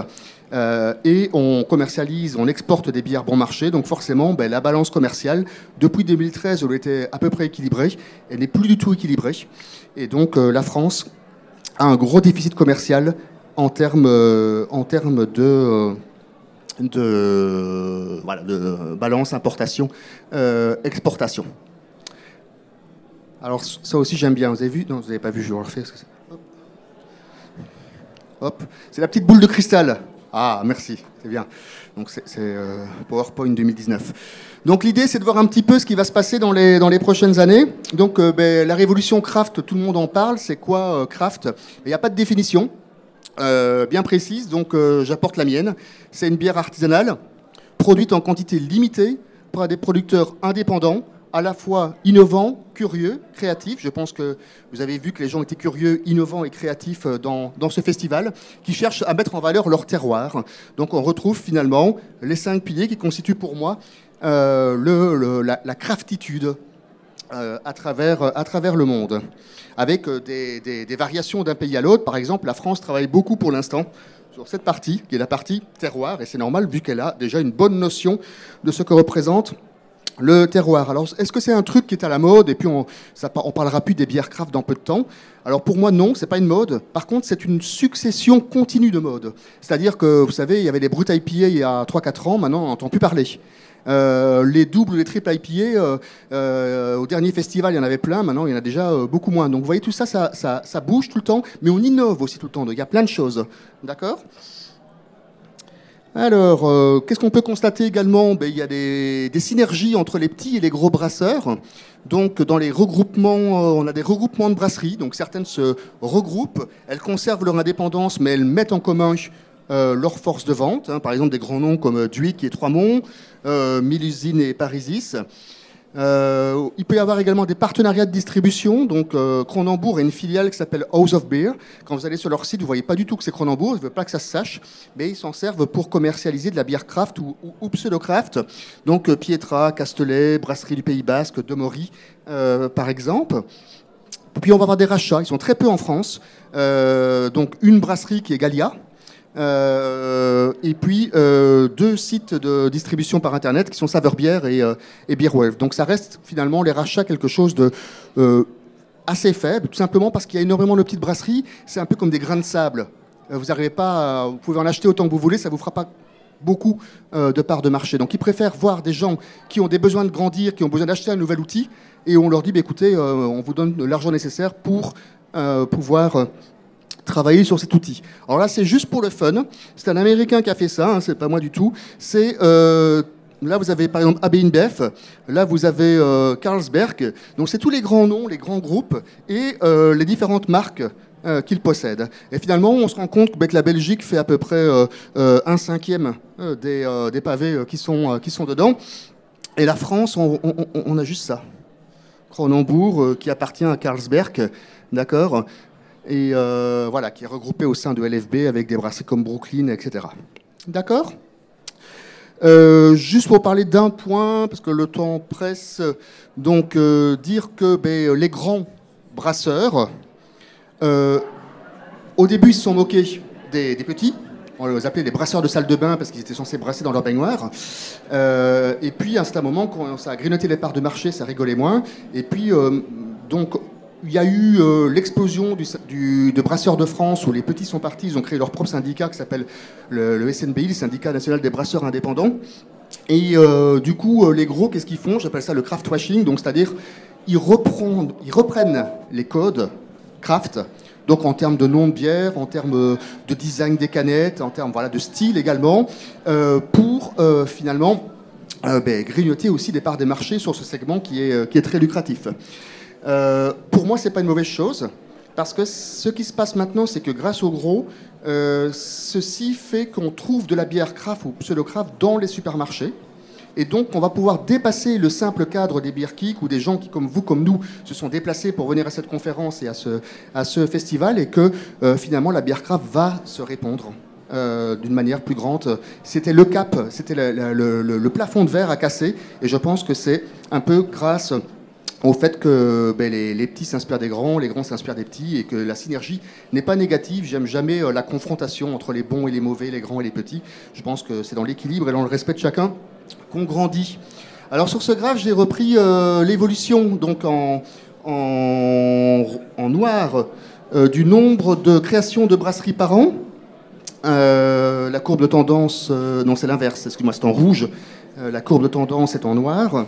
Euh, et on commercialise, on exporte des bières bon marché. Donc forcément, ben, la balance commerciale, depuis 2013, elle était à peu près équilibrée. Elle n'est plus du tout équilibrée. Et donc euh, la France a un gros déficit commercial en termes, en termes de, balance importation-exportation. Alors ça aussi j'aime bien. Vous avez vu? Non, vous n'avez pas vu, je vais le refaire. Hop, c'est la petite boule de cristal. Ah, merci, c'est bien. Donc c'est euh, PowerPoint 2019. Donc l'idée, c'est de voir un petit peu ce qui va se passer dans les, dans les prochaines années. Donc euh, ben, la révolution craft, tout le monde en parle. C'est quoi euh, craft? Il n'y a pas de définition bien précise, donc j'apporte la mienne. C'est une bière artisanale, produite en quantité limitée par des producteurs indépendants à la fois innovant, curieux, créatif. Je pense que vous avez vu que les gens étaient curieux, innovants et créatifs euh, dans, ce festival, qui cherchent à mettre en valeur leur terroir. Donc on retrouve finalement les cinq piliers qui constituent pour moi euh, la, craftitude euh, à, travers, à travers le monde, avec des, des variations d'un pays à l'autre. Par exemple, la France travaille beaucoup pour l'instant sur cette partie, qui est la partie terroir, et c'est normal vu qu'elle a déjà une bonne notion de ce que représente le terroir. Alors, est-ce que c'est un truc qui est à la mode et puis on, ça, on parlera plus des bières craft dans peu de temps? Alors pour moi, non, c'est pas une mode. Par contre, c'est une succession continue de modes. C'est-à-dire que, vous savez, il y avait les brutes IPA il y a 3-4 ans, maintenant on n'entend plus parler. les doubles, les triples IPA, au dernier festival, il y en avait plein, maintenant il y en a déjà beaucoup moins. Donc vous voyez, tout ça ça, ça bouge tout le temps, mais on innove aussi tout le temps. Il y a plein de choses. D'accord? Alors, euh, qu'est-ce qu'on peut constater également? Ben, Il y a des, synergies entre les petits et les gros brasseurs. Donc, dans les regroupements, euh, on a des regroupements de brasseries. Donc, certaines se regroupent, elles conservent leur indépendance, mais elles mettent en commun euh, leur force de vente. Hein. par exemple, des grands noms comme Duic et Troismont, Milusine et Parisis. Euh, il peut y avoir également des partenariats de distribution. Donc, euh, Cronenbourg a une filiale qui s'appelle House of Beer. Quand vous allez sur leur site, vous voyez pas du tout que c'est Cronenbourg. Ils ne veulent pas que ça se sache, mais ils s'en servent pour commercialiser de la bière craft ou, pseudo-craft. Donc, euh, Pietra, Castellet, Brasserie du Pays Basque, Demory, par exemple. Puis on va avoir des rachats. Ils sont très peu en France. donc, une brasserie qui est Gallia, euh, et puis euh, deux sites de distribution par Internet qui sont Saverbière et, euh, et Beerwolf. Donc ça reste finalement les rachats quelque chose de assez faible, tout simplement parce qu'il y a énormément de petites brasseries. C'est un peu comme des grains de sable. Vous n'arrivez pas, vous pouvez en acheter autant que vous voulez, ça vous fera pas beaucoup de parts de marché. Donc ils préfèrent voir des gens qui ont des besoins de grandir, qui ont besoin d'acheter un nouvel outil, et on leur dit, bah, écoutez, on vous donne l'argent nécessaire pour pouvoir travailler sur cet outil. Alors là, c'est juste pour le fun. C'est un Américain qui a fait ça, hein, c'est pas moi du tout. C'est euh, Là, vous avez par exemple AB là, vous avez euh, Carlsberg. Donc, c'est tous les grands noms, les grands groupes et euh, les différentes marques qu'ils possèdent. Et finalement, on se rend compte que la Belgique fait à peu près un cinquième des, des, pavés qui, sont, qui sont dedans. Et la France, on, on a juste ça. Cronenbourg, qui appartient à Carlsberg, d'accord? Et euh, voilà, qui est regroupé au sein de LFB avec des brasseries comme Brooklyn, etc. D'accord? Euh, juste pour parler d'un point, parce que le temps presse, donc euh, dire que ben, les grands brasseurs, au début, ils se sont moqués des, petits. On les appelait les brasseurs de salle de bain parce qu'ils étaient censés brasser dans leur baignoire. et puis, à un certain moment, quand ça a grignoté les parts de marché, ça rigolait moins. Et puis, donc, il y a eu euh, l'explosion du, de Brasseurs de France où les petits sont partis, ils ont créé leur propre syndicat qui s'appelle le, SNBI, le Syndicat national des brasseurs indépendants. Et euh, du coup, euh, les gros, qu'est-ce qu'ils font? J'appelle ça le craft washing, donc c'est-à-dire ils, reprennent, ils reprennent les codes craft, donc en termes de nom de bière, en termes de design des canettes, en termes voilà, de style également, pour finalement ben, grignoter aussi des parts des marchés sur ce segment qui est, qui est très lucratif. Euh, pour moi, ce n'est pas une mauvaise chose, parce que ce qui se passe maintenant, c'est que grâce au gros, euh, ceci fait qu'on trouve de la bière craft ou pseudo-craft dans les supermarchés. Et donc, on va pouvoir dépasser le simple cadre des beer kicks ou des gens qui, comme vous, comme nous, se sont déplacés pour venir à cette conférence et à ce, à ce festival, et que euh, finalement, la bière craft va se répandre. d'une manière plus grande. C'était le cap, c'était le, le, plafond de verre à casser, et je pense que c'est un peu grâce au fait que ben, les, petits s'inspirent des grands, les grands s'inspirent des petits, et que la synergie n'est pas négative. J'aime jamais euh, la confrontation entre les bons et les mauvais, les grands et les petits. Je pense que c'est dans l'équilibre et dans le respect de chacun qu'on grandit. Alors sur ce graphe, j'ai repris euh, l'évolution donc en, noir euh, du nombre de créations de brasseries par an. la courbe de tendance, non c'est l'inverse, excuse-moi, c'est en rouge. la courbe de tendance est en noir.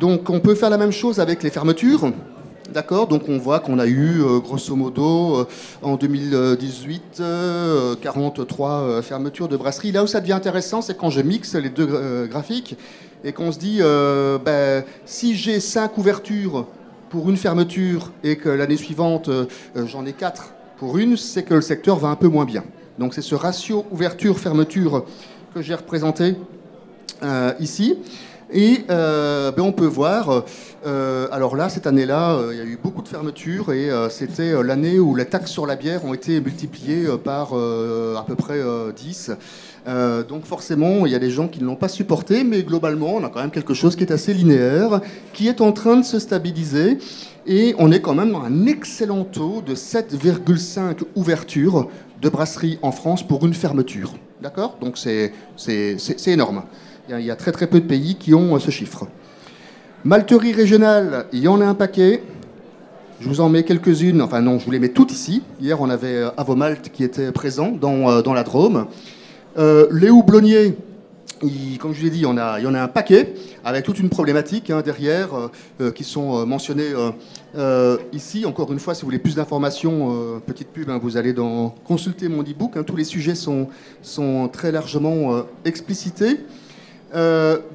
Donc on peut faire la même chose avec les fermetures. D'accord? Donc on voit qu'on a eu, euh, grosso modo, euh, en 2018, 43 euh, fermetures de brasseries. Là où ça devient intéressant, c'est quand je mixe les deux graphiques et qu'on se dit, ben, si j'ai 5 ouvertures pour une fermeture et que l'année suivante, j'en ai 4 pour une, c'est que le secteur va un peu moins bien. Donc c'est ce ratio ouverture-fermeture que j'ai représenté ici. Et euh, ben on peut voir, euh, alors là, cette année-là, euh, il y a eu beaucoup de fermetures et c'était l'année où les taxes sur la bière ont été multipliées par à peu près 10. donc forcément, il y a des gens qui ne l'ont pas supporté, mais globalement, on a quand même quelque chose qui est assez linéaire, qui est en train de se stabiliser. Et on est quand même dans un excellent taux de 7,5 ouvertures de brasserie en France pour une fermeture. D'accord? Donc c'est énorme. Il y a très très peu de pays qui ont euh, ce chiffre. Malterie régionale, il y en a un paquet. Je vous en mets quelques-unes, enfin non, je vous les mets toutes ici. Hier, on avait euh, Avomalte qui était présent dans, euh, dans la Drôme. les houblonniers, comme je vous l'ai dit, il y, en a, il y en a un paquet, avec toute une problématique hein, derrière, euh, euh, qui sont euh, mentionnées ici. Encore une fois, si vous voulez plus d'informations, petite pub, hein, vous allez dans, consulter mon e-book. Hein. tous les sujets sont, sont très largement explicités.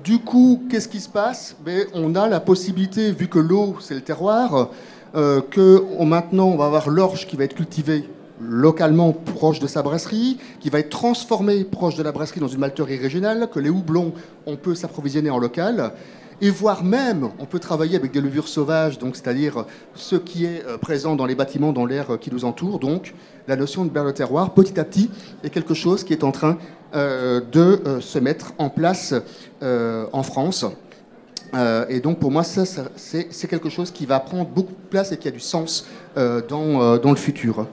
Du coup, qu'est-ce qui se passe? Ben, On a la possibilité, vu que l'eau, c'est le terroir, que maintenant, on va avoir l'orge qui va être cultivée localement proche de sa brasserie, qui va être transformé proche de la brasserie dans une malterie régionale, que les houblons, on peut s'approvisionner en local, et voire même, on peut travailler avec des levures sauvages, c'est-à-dire ce qui est euh, présent dans les bâtiments, dans l'air euh, qui nous entoure. Donc, la notion de berle terroir, petit à petit, est quelque chose qui est en train euh, de se mettre en place en France. et donc pour moi, c'est quelque chose qui va prendre beaucoup de place et qui a du sens dans, dans le futur.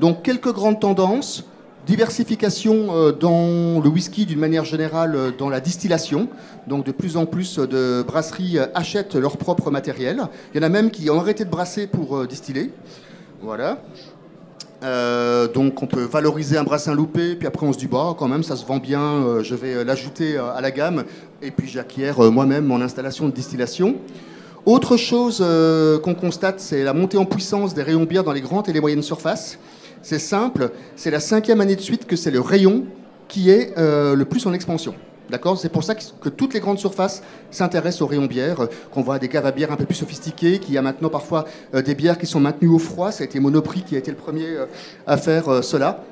Donc quelques grandes tendances. Diversification euh, dans le whisky d'une manière générale euh, dans la distillation. Donc de plus en plus de brasseries euh, achètent leur propre matériel. Il y en a même qui ont arrêté de brasser pour distiller. Voilà. Donc on peut valoriser un brassin loupé, puis après on se dit bah quand même ça se vend bien, je vais l'ajouter à la gamme, et puis j'acquiers moi-même mon installation de distillation. Autre chose qu'on constate, c'est la montée en puissance des rayons bières dans les grandes et les moyennes surfaces. C'est simple, c'est la cinquième année de suite que c'est le rayon qui est euh, le plus en expansion. D'accord C'est pour ça que, toutes les grandes surfaces s'intéressent au rayon bière, qu'on voit des caves à bière un peu plus sophistiquées, qu'il y a maintenant parfois euh, des bières qui sont maintenues au froid. Ça a été Monoprix qui a été le premier euh, à faire cela.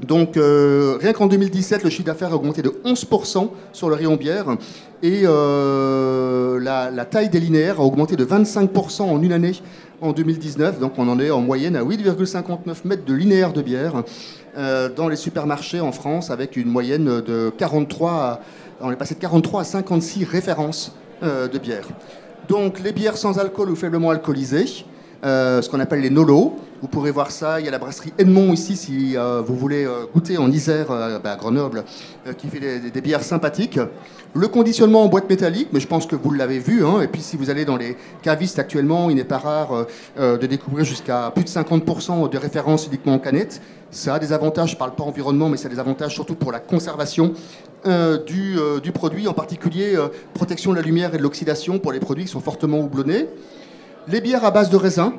Donc, rien qu'en 2017, le chiffre d'affaires a augmenté de 11% sur le rayon bière et la, la, taille des linéaires a augmenté de 25% en une année en 2019. Donc on en est en moyenne à 8,59 mètres de linéaire de bière euh, dans les supermarchés en France avec une moyenne de 43, on est passé de 43 à 56 références euh, de bière. Donc les bières sans alcool ou faiblement alcoolisées, euh, ce qu'on appelle les nolos. Vous pourrez voir ça. Il y a la brasserie Edmond ici, si vous voulez goûter en Isère, bah, à Grenoble, qui fait des, bières sympathiques. Le conditionnement en boîte métallique, mais je pense que vous l'avez vu. Hein, et puis si vous allez dans les cavistes actuellement, il n'est pas rare euh, euh, de découvrir jusqu'à plus de 50% de références uniquement en canette. Ça a des avantages, je ne parle pas environnement, mais ça a des avantages surtout pour la conservation euh, du, du, produit, en particulier protection de la lumière et de l'oxydation pour les produits qui sont fortement houblonnés. Les bières à base de raisin,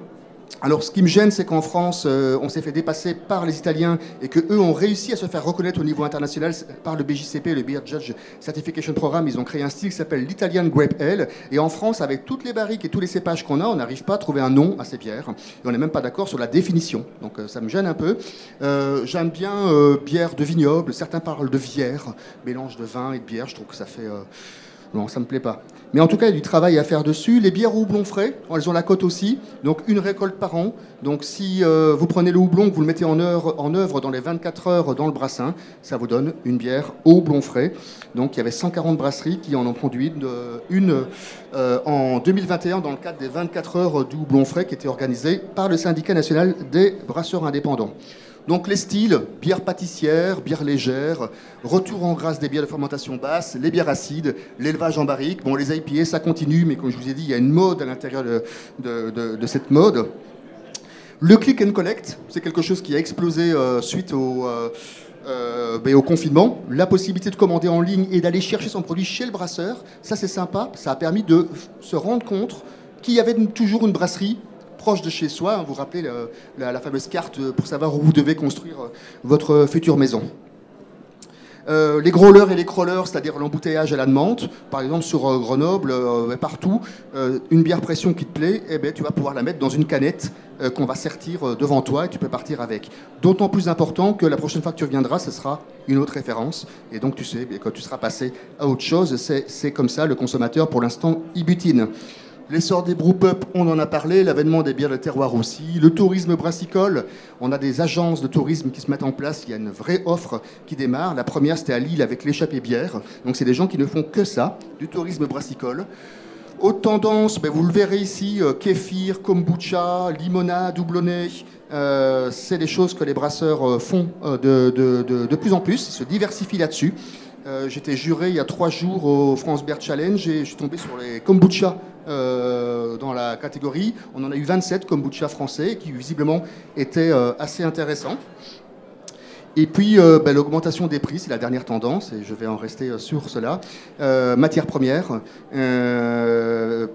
alors, ce qui me gêne, c'est qu'en France, euh, on s'est fait dépasser par les Italiens et qu'eux ont réussi à se faire reconnaître au niveau international par le BJCP, le Beer Judge Certification Program. Ils ont créé un style qui s'appelle l'Italian Grape Ale. Et en France, avec toutes les barriques et tous les cépages qu'on a, on n'arrive pas à trouver un nom à ces bières. Et on n'est même pas d'accord sur la définition. Donc, euh, ça me gêne un peu. Euh, j'aime bien bière de vignoble. Certains parlent de vière, mélange de vin et de bière. Je trouve que ça fait. Non, ça me plaît pas. Mais en tout cas, il y a du travail à faire dessus. Les bières au houblon frais, elles ont la cote aussi. Donc une récolte par an. Donc si euh, vous prenez le houblon, que vous le mettez en œuvre, dans les 24 heures dans le brassin, ça vous donne une bière au houblon frais. Donc il y avait 140 brasseries qui en ont produit une, euh, en 2021 dans le cadre des 24 heures du houblon frais qui était organisé par le syndicat national des brasseurs indépendants. Donc les styles, bière pâtissière, bière légère, retour en grâce des bières de fermentation basse, les bières acides, l'élevage en barrique. Bon, les IPA, ça continue, mais comme je vous ai dit, il y a une mode à l'intérieur de, cette mode. Le click and collect, c'est quelque chose qui a explosé euh, suite au, euh, euh, ben, au confinement. La possibilité de commander en ligne et d'aller chercher son produit chez le brasseur, ça c'est sympa. Ça a permis de se rendre compte qu'il y avait toujours une brasserie proche de chez soi. Vous vous rappelez la, fameuse carte pour savoir où vous devez construire euh, votre future maison. Euh, les growlers et les crawlers, c'est-à-dire l'embouteillage à la demande, par exemple sur euh, Grenoble, partout, une bière pression qui te plaît, eh ben, tu vas pouvoir la mettre dans une canette qu'on va sertir devant toi et tu peux partir avec. D'autant plus important que la prochaine fois que tu reviendras, ce sera une autre référence. Et donc tu sais, eh quand tu seras passé à autre chose, c'est comme ça, le consommateur pour l'instant y butine. L'essor des brew-pubs, on en a parlé, l'avènement des bières de terroir aussi, le tourisme brassicole, on a des agences de tourisme qui se mettent en place, il y a une vraie offre qui démarre. La première, c'était à Lille avec l'échappée bière, donc c'est des gens qui ne font que ça, du tourisme brassicole. Haute tendance, ben vous le verrez ici, euh, kéfir, kombucha, limonade, doublonné, euh, c'est des choses que les brasseurs euh, font de, de, plus en plus, ils se diversifient là-dessus. J'étais juré il y a trois jours au France Beer Challenge et je suis tombé sur les kombucha euh, dans la catégorie. On en a eu 27 kombucha français qui visiblement étaient euh, assez intéressants. Et puis, euh, ben, l'augmentation des prix, c'est la dernière tendance, et je vais en rester euh, sur cela. Euh, matières premières,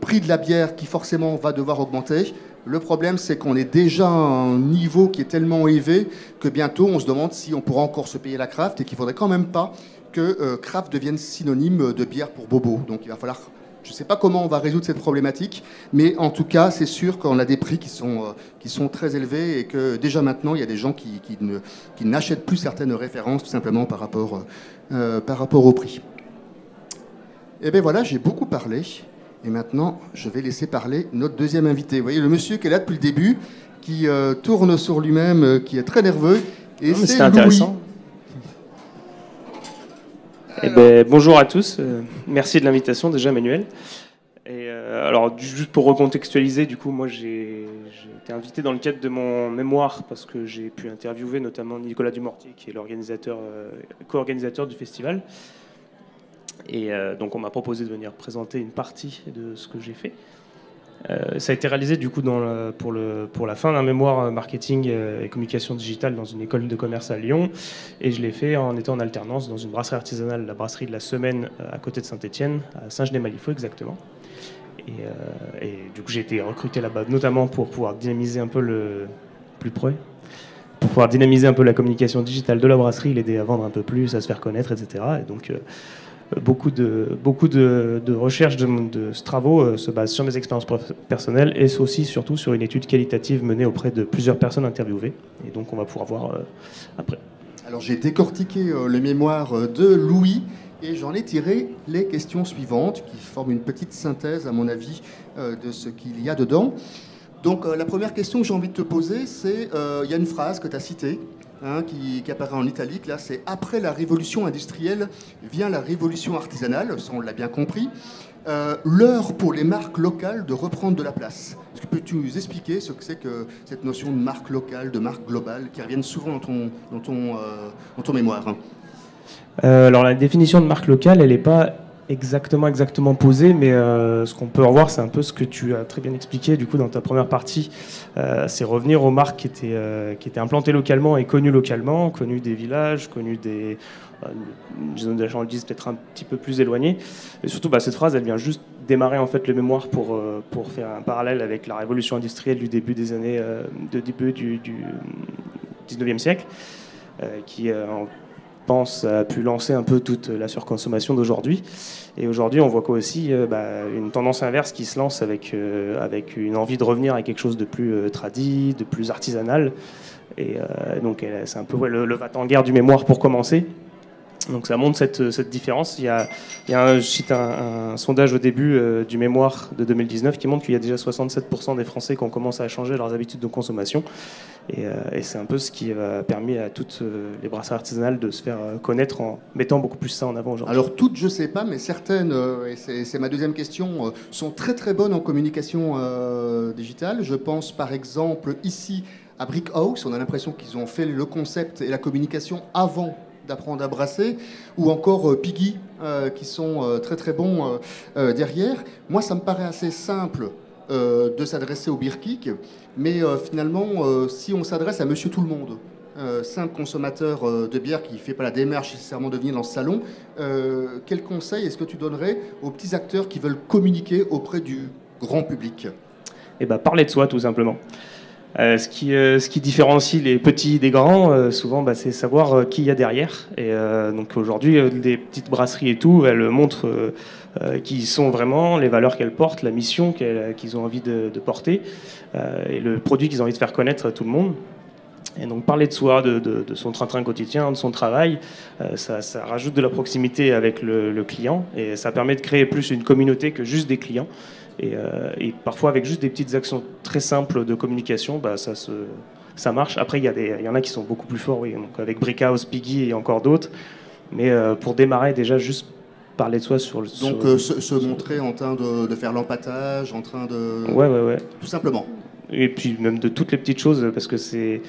prix de la bière qui forcément va devoir augmenter. Le problème, c'est qu'on est déjà à un niveau qui est tellement élevé que bientôt, on se demande si on pourra encore se payer la craft et qu'il faudrait quand même pas que craft devienne synonyme de bière pour bobo. Donc, il va falloir je ne sais pas comment on va résoudre cette problématique, mais en tout cas, c'est sûr qu'on a des prix qui sont, euh, qui sont très élevés et que déjà maintenant, il y a des gens qui, qui n'achètent plus certaines références tout simplement par rapport, euh, par rapport au prix. Et eh bien voilà, j'ai beaucoup parlé. Et maintenant, je vais laisser parler notre deuxième invité. Vous voyez, le monsieur qui est là depuis le début, qui euh, tourne sur lui-même, qui est très nerveux. Et c'est intéressant. Eh ben, bonjour à tous, euh, merci de l'invitation déjà Manuel. Et euh, alors juste pour recontextualiser, du coup moi j'ai été invité dans le cadre de mon mémoire parce que j'ai pu interviewer notamment Nicolas Dumortier qui est l'organisateur, euh, co-organisateur du festival. Et donc on m'a proposé de venir présenter une partie de ce que j'ai fait. Euh, ça a été réalisé du coup pour, la fin d'un mémoire marketing euh, et communication digitale dans une école de commerce à Lyon. Et je l'ai fait en étant en alternance dans une brasserie artisanale, la brasserie de la semaine euh, à côté de Saint-Etienne, à Saint-Genès-Malifaux exactement. Et, et, du coup j'ai été recruté là-bas notamment pour pouvoir dynamiser un peu le plus près pour pouvoir dynamiser un peu la communication digitale de la brasserie, l'aider à vendre un peu plus, à se faire connaître, etc. Et donc, beaucoup de, beaucoup de, recherches de, ce travaux euh, se basent sur mes expériences personnelles et aussi surtout sur une étude qualitative menée auprès de plusieurs personnes interviewées. Et donc on va pouvoir voir euh, après. Alors j'ai décortiqué euh, le mémoire de Louis et j'en ai tiré les questions suivantes qui forment une petite synthèse à mon avis de ce qu'il y a dedans. Donc la première question que j'ai envie de te poser, c'est il y a une phrase que tu as citée Hein, qui, apparaît en italique. Là, c'est après la révolution industrielle vient la révolution artisanale, ça on l'a bien compris. Euh, l'heure pour les marques locales de reprendre de la place. Est-ce que peux-tu nous expliquer ce que c'est que cette notion de marque locale, de marque globale, qui reviennent souvent dans ton, dans ton, euh, dans ton mémoire? Euh, Alors la définition de marque locale, elle n'est pas exactement exactement posé, mais euh, ce qu'on peut revoir, c'est un peu ce que tu as très bien expliqué du coup dans ta première partie. Euh, c'est revenir aux marques qui étaient, euh, qui étaient implantées localement et connues localement, connues des villages, connues des zones de peut-être un petit peu plus éloignées. Et surtout, bah, cette phrase, elle vient juste démarrer en fait le mémoire pour, faire un parallèle avec la révolution industrielle du début des années, de début du, du 19e siècle, qui en pense, a pu lancer un peu toute la surconsommation d'aujourd'hui. Et aujourd'hui, on voit quoi aussi euh, bah, une tendance inverse qui se lance avec, euh, avec une envie de revenir à quelque chose de plus euh, tradit, de plus artisanal. Et donc, c'est un peu le, le va-t-en-guerre du mémoire pour commencer. Donc ça montre cette, différence. Il y a, un, je cite un, sondage au début du mémoire de 2019 qui montre qu'il y a déjà 67% des Français qui ont commencé à changer leurs habitudes de consommation. Euh, et, c'est un peu ce qui a permis à toutes euh, les brasseries artisanales de se faire euh, connaître en mettant beaucoup plus ça en avant aujourd'hui. Alors toutes, je ne sais pas, mais certaines, et c'est ma deuxième question, sont très très bonnes en communication digitale. Je pense par exemple ici à Brick House, on a l'impression qu'ils ont fait le concept et la communication avant d'apprendre à brasser, ou encore Piggy, qui sont très très bons derrière. Moi, ça me paraît assez simple de s'adresser au beer mais euh, finalement, euh, si on s'adresse à monsieur tout le monde, euh, simple consommateur de bière qui ne fait pas la démarche nécessairement de venir dans ce salon, quel conseil est-ce que tu donnerais aux petits acteurs qui veulent communiquer auprès du grand public? Eh bien, parler de soi, tout simplement. Ce, qui, ce qui différencie les petits des grands, souvent, bah, c'est savoir qui il y a derrière. Et donc aujourd'hui, des petites brasseries et tout, elles montrent euh, qui sont vraiment les valeurs qu'elles portent, la mission qu'ils ont envie de, porter euh, et le produit qu'ils ont envie de faire connaître à tout le monde. Et donc parler de soi, de, son train-train quotidien, de son travail, euh, ça, rajoute de la proximité avec le, client et ça permet de créer plus une communauté que juste des clients. Et, parfois avec juste des petites actions très simples de communication, bah, ça, se, ça marche. Après, il y, y, en a qui sont beaucoup plus forts, oui, donc avec Brickhouse, Piggy et encore d'autres. Mais pour démarrer déjà juste parler de soi sur le. Donc euh, se, montrer en train de, faire l'empattage, en train de. Ouais, ouais, ouais. Tout simplement. Et puis même de toutes les petites choses, parce que c'est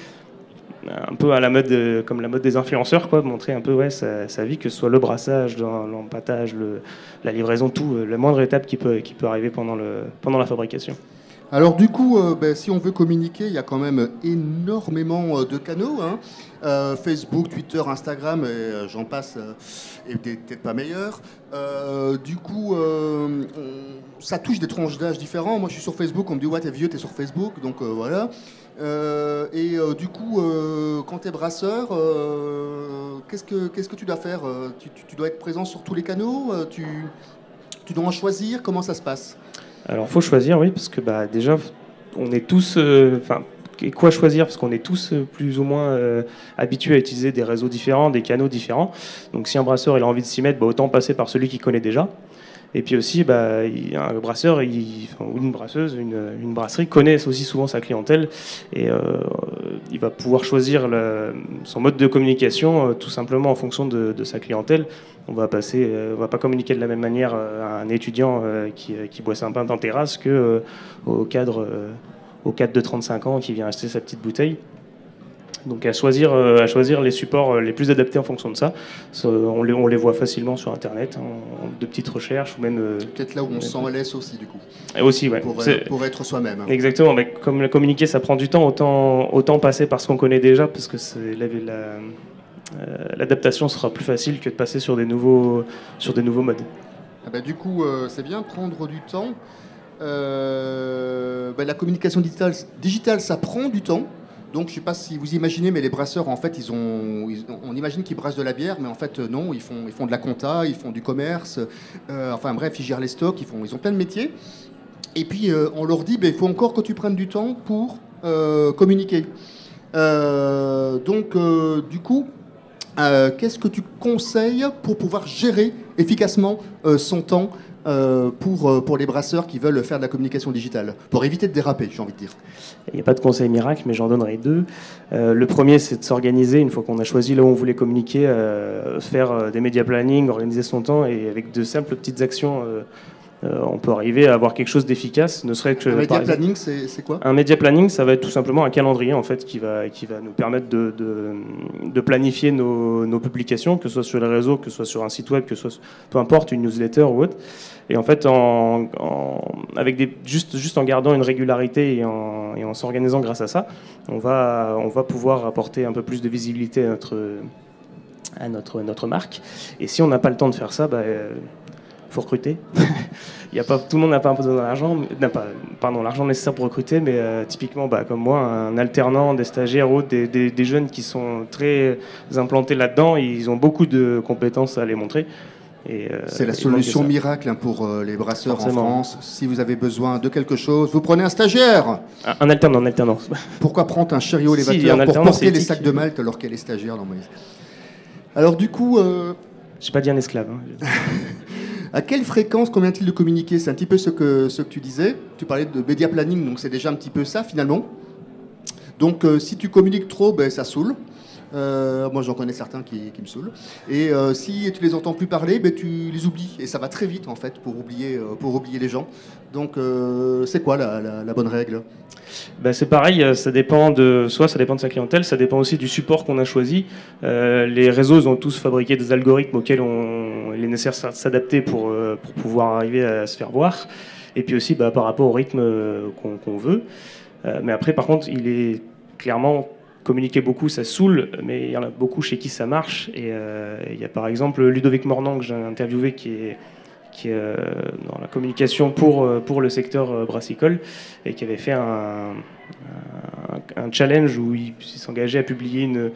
un peu à la mode, comme la mode des influenceurs, quoi, montrer un peu ouais, sa, vie, que ce soit le brassage, l'empattage, la livraison, tout, euh, la moindre étape qui peut, qui peut arriver pendant, le, pendant la fabrication. Alors du coup, euh, ben, si on veut communiquer, il y a quand même énormément euh, de canaux. Hein. Facebook, Twitter, Instagram, j'en passe, et peut-être pas meilleurs. du coup, ça touche des tranches d'âge différents. Moi, je suis sur Facebook, on me dit ouais, t'es vieux, t'es sur Facebook, donc voilà. Et du coup, quand tu es brasseur, qu'est-ce que qu'est-ce que tu dois faire tu, dois être présent sur tous les canaux. tu, tu dois en choisir. Comment ça se passe? Alors, faut choisir, oui, parce que bah, déjà, on est tous. Euh, enfin, quoi choisir? Parce qu'on est tous euh, plus ou moins euh, habitués à utiliser des réseaux différents, des canaux différents. Donc, si un brasseur il a envie de s'y mettre, bah, autant passer par celui qu'il connaît déjà. Et puis aussi, bah, un brasseur ou une brasseuse, une, brasserie connaît aussi souvent sa clientèle et il va pouvoir choisir son mode de communication tout simplement en fonction de, sa clientèle. On va on va pas communiquer de la même manière à un étudiant qui, qui boit un pain en terrasse que au cadre au cadre de 35 ans qui vient acheter sa petite bouteille. Donc à choisir, euh, à choisir les supports euh, les plus adaptés en fonction de ça. On les, on les voit facilement sur Internet, hein, de petites recherches ou même. Euh, Peut-être là où on s'en laisse aussi du coup. Et aussi, ouais. Pour, pour être soi-même. Hein. Exactement. Mais comme communiquer, ça prend du temps, autant, autant passer par ce qu'on connaît déjà, parce que l'adaptation sera plus facile que de passer sur des nouveaux, sur des nouveaux modes. Ah bah, du coup, c'est bien prendre du temps. Euh, ben, la communication digitale, digitale, ça prend du temps. Donc, je ne sais pas si vous imaginez, mais les brasseurs, en fait, on imagine qu'ils brassent de la bière, mais en fait, non, ils font, ils font de la compta, ils font du commerce, euh, enfin bref, ils gèrent les stocks, ils, font, ils ont plein de métiers. Et puis, euh, on leur dit, ben, il faut encore que tu prennes du temps pour communiquer. donc, du coup, qu'est-ce que tu conseilles pour pouvoir gérer efficacement son temps euh, pour, euh, pour les brasseurs qui veulent faire de la communication digitale, pour éviter de déraper, j'ai envie de dire Il n'y a pas de conseil miracle, mais j'en donnerai deux. Euh, le premier, c'est de s'organiser une fois qu'on a choisi là où on voulait communiquer, faire des médias planning, organiser son temps, et avec de simples petites actions euh, on peut arriver à avoir quelque chose d'efficace, ne serait que. Un média planning, c'est quoi? Un média planning, ça va être tout simplement un calendrier en fait qui va, qui va nous permettre de, de, planifier nos, nos, publications, que ce soit sur les réseaux, que ce soit sur un site web, que ce soit peu importe une newsletter ou autre. Et en fait, avec juste, en gardant une régularité et en, s'organisant grâce à ça, on va, on va pouvoir apporter un peu plus de visibilité à notre, à notre, notre marque. Et si on n'a pas le temps de faire ça, bah, faut recruter. Il y a pas, tout le monde n'a pas besoin d'argent, pardon, l'argent nécessaire pour recruter, mais euh, typiquement, bah, comme moi, un alternant, des stagiaires ou des, des, jeunes qui sont très implantés là-dedans, ils ont beaucoup de compétences à les montrer. Euh, c'est la solution miracle hein, pour euh, les brasseurs en France. Si vous avez besoin de quelque chose, vous prenez un stagiaire. Un, alternant, un alternant. Pourquoi prendre un chariot élévateur pour porter les sacs de malt alors qu'elle est stagiaire dans Alors du coup... Euh... Je pas dit un esclave. Hein. À quelle fréquence convient-il de communiquer C'est un petit peu ce que, ce que tu disais. Tu parlais de média planning, donc c'est déjà un petit peu ça finalement. Donc euh, si tu communiques trop, ben, ça saoule. Euh, moi, j'en connais certains qui, me saoulent. Et euh, si tu les entends plus parler, ben, tu les oublies. Et ça va très vite, en fait, pour oublier, euh, les gens. Donc, c'est quoi la, bonne règle? Ben, C'est pareil, ça dépend de, soit ça dépend de sa clientèle, ça dépend aussi du support qu'on a choisi. les réseaux ont tous fabriqué des algorithmes auxquels on, il est nécessaire de s'adapter pour, pour pouvoir arriver à se faire voir. Et puis aussi bah, par rapport au rythme qu'on veut. mais après, par contre, il est clairement communiquer beaucoup, ça saoule, mais il y en a beaucoup chez qui ça marche. Et euh, il y a par exemple Ludovic Mornan que j'ai interviewé qui est, euh, dans la communication pour, euh, pour le secteur brassicole et qui avait fait un, challenge où il, s'engageait à publier une,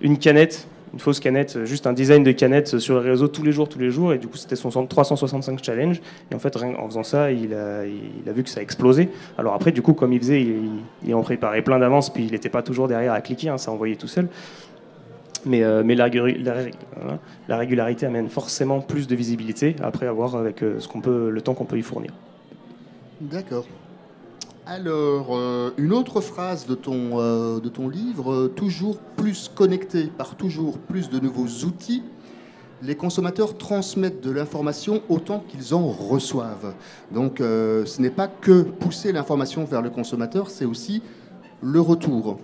une canette une fausse canette, juste un design de canette sur les réseaux tous les jours, tous les jours. Et du coup, c'était son 365 challenge. Et en fait, en faisant ça, il a, vu que ça a explosé. Alors après, du coup, comme il faisait, il, en préparait plein d'avance, puis il n'était pas toujours derrière à cliquer, hein, ça envoyait tout seul. Mais, euh, la, la, régularité amène forcément plus de visibilité, après avoir avec euh, ce peut, le temps qu'on peut y fournir. D'accord. Alors, euh, une autre phrase de ton, euh, livre, euh, toujours plus connecté par toujours plus de nouveaux outils, les consommateurs transmettent de l'information autant qu'ils en reçoivent. Donc, ce n'est pas que pousser l'information vers le consommateur, c'est aussi le retour.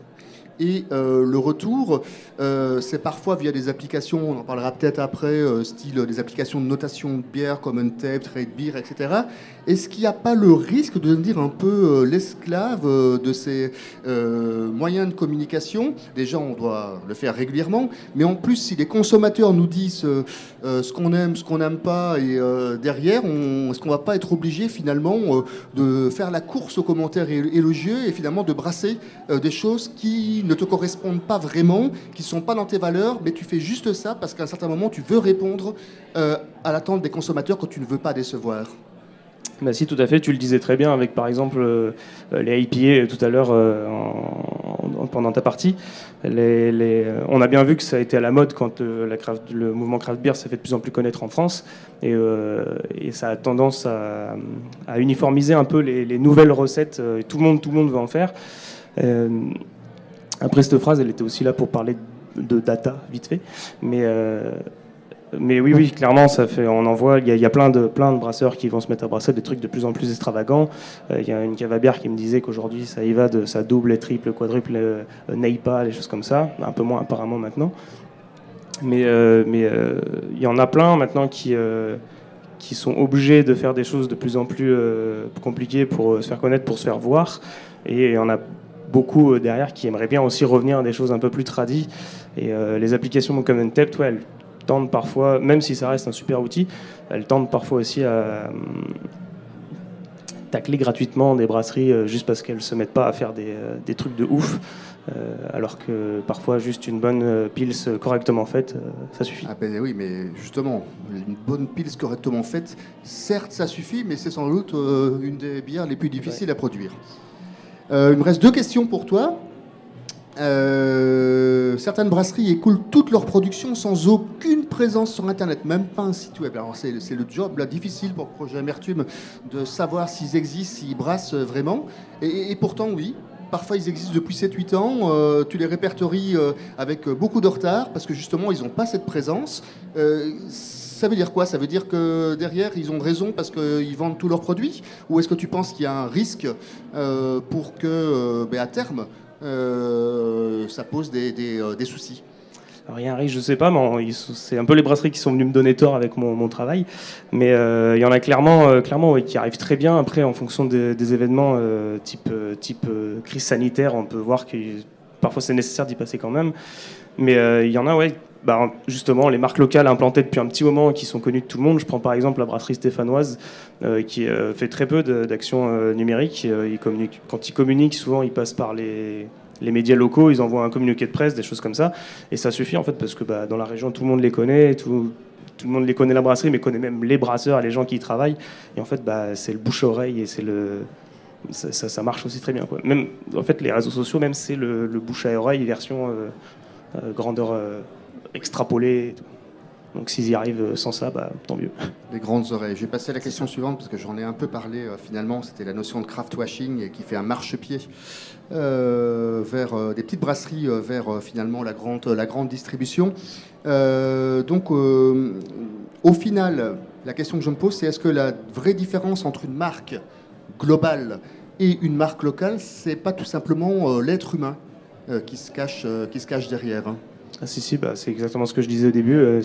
Et le retour, c'est parfois via des applications, on en parlera peut-être après, style des applications de notation de bière comme Untapped, Trade Beer, etc. Est-ce qu'il n'y a pas le risque de devenir un peu l'esclave de ces moyens de communication? Déjà, on doit le faire régulièrement, mais en plus, si les consommateurs nous disent ce qu'on aime, ce qu'on n'aime pas, et derrière, est-ce qu'on ne va pas être obligé finalement de faire la course aux commentaires élogieux et finalement de brasser des choses qui ne te correspondent pas vraiment, qui ne sont pas dans tes valeurs, mais tu fais juste ça parce qu'à un certain moment, tu veux répondre euh, à l'attente des consommateurs que tu ne veux pas décevoir. Bah si, tout à fait. Tu le disais très bien avec, par exemple, euh, les IPA tout à l'heure euh, pendant ta partie. On a bien vu que ça a été à la mode quand le mouvement craft beer s'est fait de plus en plus connaître en France. Et, ça a tendance à, à, uniformiser un peu les, les nouvelles recettes. tout, le monde, tout le monde veut en faire. Après, cette phrase, elle était aussi là pour parler de data, vite fait. Mais, euh, oui, oui, clairement, on en voit, il y, a plein de, brasseurs qui vont se mettre à brasser des trucs de plus en plus extravagants. Euh, il y a une cave à bière qui me disait qu'aujourd'hui, ça y va de ça double, triple, quadruple, euh, Neipa, des choses comme ça. Un peu moins apparemment maintenant. Mais mais il y en a plein maintenant qui sont obligés de faire des choses de plus en plus compliquées pour se faire connaître, pour se faire voir. Et en a beaucoup euh, derrière qui aimeraient bien aussi revenir à des choses un peu plus tradies. Et euh, les applications comme Untapped, ouais, elles tendent parfois, même si ça reste un super outil, elles tendent parfois aussi à euh, tacler gratuitement des brasseries juste parce qu'elles se mettent pas à faire des, des trucs de ouf. alors que parfois juste une bonne pils correctement faite, ça suffit. Ah ben oui, mais justement, une bonne pils correctement faite, certes ça suffit, mais c'est sans doute une des bières les plus difficiles à produire. Euh, il me reste deux questions pour toi. Euh, certaines brasseries écoulent toute leur production sans aucune présence sur Internet, même pas un site web. Alors c'est, le job difficile pour Projet Amertume de savoir s'ils existent, s'ils brassent vraiment. Et, pourtant, oui, parfois ils existent depuis 7-8 ans. Euh, tu les répertories avec beaucoup de retard parce que justement ils n'ont pas cette présence. Ça veut dire quoi? Ça veut dire que derrière, ils ont raison parce qu'ils vendent tous leurs produits? Ou est-ce que tu penses qu'il y a un risque euh, pour que, euh, ben, à terme, euh, ça pose des, soucis? Alors, il y a un risque, je sais pas, mais c'est un peu les brasseries qui sont venues me donner tort avec mon, travail. Mais il y en a clairement, clairement qui arrivent très bien. Après, en fonction des, événements type, type crise sanitaire, on peut voir que parfois c'est nécessaire d'y passer quand même. Mais il y en a, ouais, bah, justement les marques locales implantées depuis un petit moment qui sont connues de tout le monde. Je prends par exemple la brasserie stéphanoise euh, qui euh, fait très peu d'actions euh, numériques. quand ils communiquent, souvent ils passent par les, médias locaux, ils envoient un communiqué de presse, des choses comme ça. Et ça suffit en fait parce que bah, dans la région tout le monde les connaît, tout, le monde les connaît la brasserie, mais connaît même les brasseurs les gens qui y travaillent. Et en fait bah, c'est le bouche-oreille et c'est le... Ça, marche aussi très bien. Même, en fait, les réseaux sociaux, même c'est le, bouche à oreille version grandeur extrapoler. Donc s'ils y arrivent sans ça, bah, tant mieux. Les grandes oreilles. Je vais passer à la question suivante parce que j'en ai un peu parlé euh, finalement. C'était la notion de craft washing qui fait un marchepied euh, vers euh, des petites brasseries, vers finalement la grande, la grande distribution. donc au final, la question que je me pose, c'est est-ce que la vraie différence entre une marque globale et une marque locale, c'est pas tout simplement l'être humain qui, se cache, qui se cache derrière hein? Ah, si, si, bah, c'est exactement ce que je disais au début. Euh,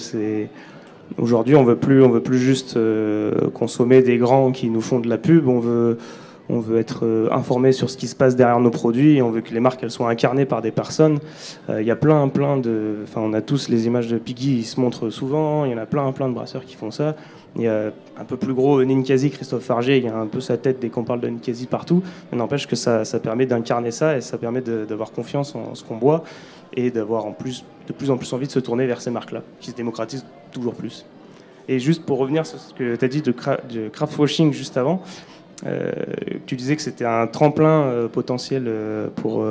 Aujourd'hui, on veut plus, on veut plus juste euh, consommer des grands qui nous font de la pub. On veut, on veut être euh, informé sur ce qui se passe derrière nos produits. On veut que les marques elles soient incarnées par des personnes. Il y a plein, plein de. Enfin, on a tous les images de Piggy, ils se montrent souvent. Il y en a plein, plein de brasseurs qui font ça. Il y a un peu plus gros Ninkasi, Christophe Farger, il y a un peu sa tête dès qu'on parle de Ninkasi partout. Mais n'empêche que ça, ça permet d'incarner ça et ça permet d'avoir confiance en ce qu'on boit et d'avoir en plus de plus en plus envie de se tourner vers ces marques-là, qui se démocratisent toujours plus. Et juste pour revenir sur ce que tu as dit de, craft washing juste avant, euh, tu disais que c'était un tremplin euh, potentiel euh, pour,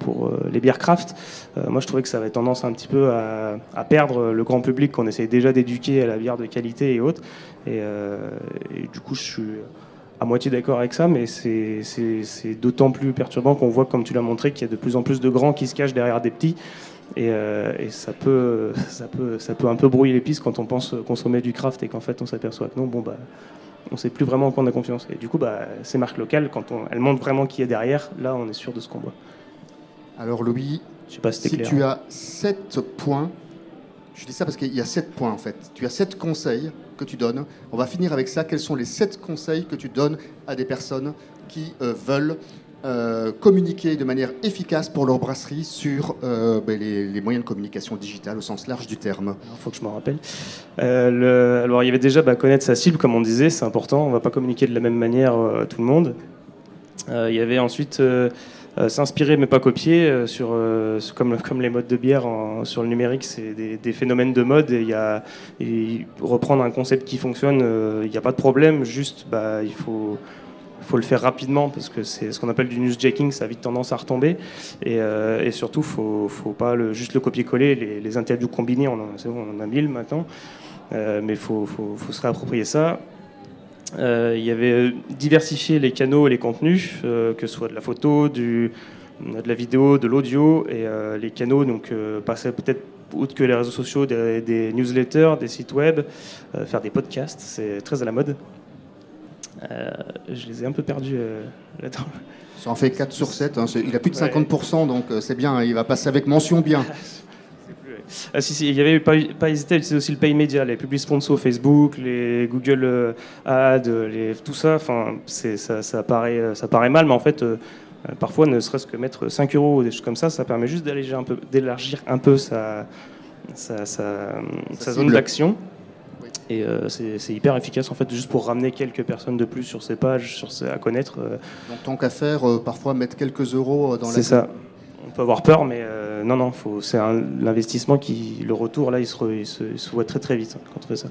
pour les bières craft. moi, je trouvais que ça avait tendance un petit peu à, perdre le grand public qu'on essaye déjà d'éduquer à la bière de qualité et autres. Et, du coup, je suis à moitié d'accord avec ça, mais c'est d'autant plus perturbant qu'on voit, comme tu l'as montré, qu'il y a de plus en plus de grands qui se cachent derrière des petits. Euh, et, ça, peut, ça, peut, ça peut un peu brouiller les pistes quand on pense consommer du craft et qu'en fait on s'aperçoit que non, bon, bah, on ne sait plus vraiment en quoi on a confiance. Et du coup, bah, ces marques locales, quand on, elles montrent vraiment qui est derrière, là on est sûr de ce qu'on voit. Alors Louis, Je sais pas si Si c'était clair. tu as 7 points, je dis ça parce qu'il y a 7 points en fait. Tu as 7 conseils que tu donnes. On va finir avec ça. Quels sont les 7 conseils que tu donnes à des personnes qui euh, veulent euh, communiquer de manière efficace pour leur brasserie sur euh, ben, les, moyens de communication digitale au sens large du terme? Il faut que je me rappelle. Le- alors, il y avait déjà bah, connaître sa cible, comme on disait, c'est important. On ne va pas communiquer de la même manière à tout le monde. Il y avait ensuite euh, s'inspirer, mais pas copier. euh, euh, comme, les modes de bière sur le numérique, c'est des, phénomènes de mode. Et reprendre un concept qui fonctionne, il n'y a pas de problème. Juste, bah, il faut. Le faire rapidement parce que c'est ce qu'on appelle du newsjacking, ça a vite tendance à retomber. Et, surtout, faut, faut pas juste le copier-coller. Les, interviews combinées, on en, on en a mille maintenant. Mais il faut, faut- faut se réapproprier ça. Euh, il y avait euh, diversifier les canaux et les contenus, euh, que ce soit de la photo, du, de la vidéo, de l'audio, et les canaux, donc passer peut-être outre que les réseaux sociaux, des, des newsletters, des sites web, euh, faire des podcasts, c'est très à la mode. Euh, je les ai un peu perdus euh, là-dedans. Ça en fait 4 sur 7. hein. Il a plus de Ouais. 50%, donc c'est bien. hein. Il va passer avec mention bien. Ah si, si, il y avait pas, pas hésité à utiliser aussi le pay media, les publics sponsors Facebook, les Google euh, Ads, les, tout ça. Enfin, c'est, ça, ça, paraît, euh, ça paraît mal, mais en fait, euh, euh, parfois, ne serait-ce que mettre 5 euros ou des choses comme ça, ça permet juste d'élargir un peu, d'élargir un peu sa, sa, sa- sa zone d'action. Et euh, c'est, hyper efficace en fait, juste pour ramener quelques personnes de plus sur ces pages, sur ces, à connaître. euh, Donc tant qu'à faire, euh, parfois mettre quelques euros euh, dans la c'est ça. On peut avoir peur, mais euh, non, non, c'est un- l'investissement qui, le retour là, il se, re- il se, il se voit très très vite hein, quand on fait ça.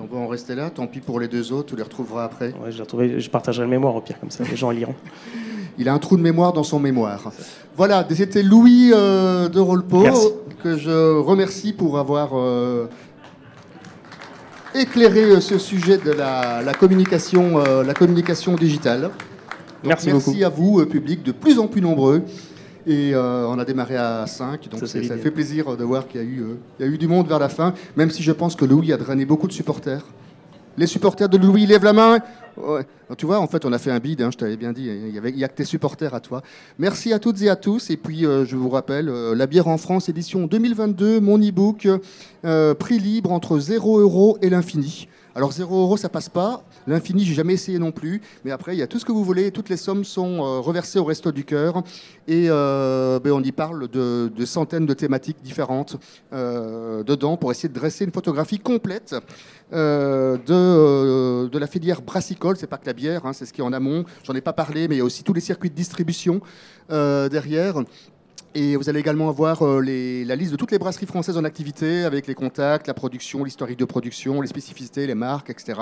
On va en rester là. Tant pis pour les deux autres. Tu les retrouveras après. Ouais, je, l'ai retrouvé- je partagerai le mémoire au pire comme ça, les gens liront. Il a un trou de mémoire dans son mémoire. Voilà, c'était Louis euh, de Rolpo, Merci. que je remercie pour avoir euh, éclairé ce sujet de la, la communication, la communication digitale. Donc, Merci merci à vous, public de plus en plus nombreux. Et euh, on a démarré à 5, donc Ça, c'est- fait plaisir de voir qu'il y, a eu, euh, il y a eu du monde vers la fin, même si je pense que Louis a drainé beaucoup de supporters. Les supporters de Louis lèvent la main. Ouais. Tu vois, en fait, on a fait un bide, hein, je t'avais bien dit. Il y avait- il y a que tes supporters à toi. Merci à toutes et à tous. Et puis, euh, je vous rappelle, euh, La bière en France, édition 2022, mon e-book, euh, prix libre entre 0 euros et l'infini. Alors 0 euros, ça passe pas. L'infini, j'ai jamais essayé non plus. Mais après, il y a tout ce que vous voulez. Toutes les sommes sont euh, reversées au Resto du Cœur. Et euh, ben, on y parle de, centaines de thématiques différentes euh, dedans pour essayer de dresser une photographie complète de, la filière brassicole. C'est pas que la bière, hein, c'est ce qui est en amont. J'en ai pas parlé, mais il y a aussi tous les circuits de distribution derrière. Et vous allez également avoir euh, la liste de toutes les brasseries françaises en activité, avec les contacts, la production, l'historique de production, les spécificités, les marques, etc.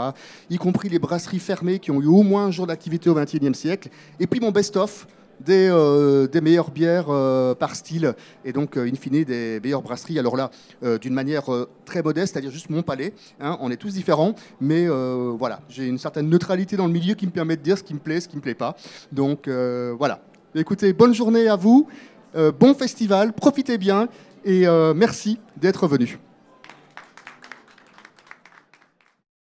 Y compris les brasseries fermées qui ont eu au moins un jour d'activité au XXIe siècle. Et puis mon best-of des, euh, meilleures bières euh, par style, et donc, in fine, des meilleures brasseries. Alors là, d'une manière très modeste, c'est-à-dire juste mon palais. hein, on est tous différents, mais voilà, j'ai une certaine neutralité dans le milieu qui me permet de dire ce qui me plaît, ce qui ne me plaît pas. Donc voilà. Écoutez, bonne journée à vous. Euh, bon festival, profitez bien et euh, merci d'être venus.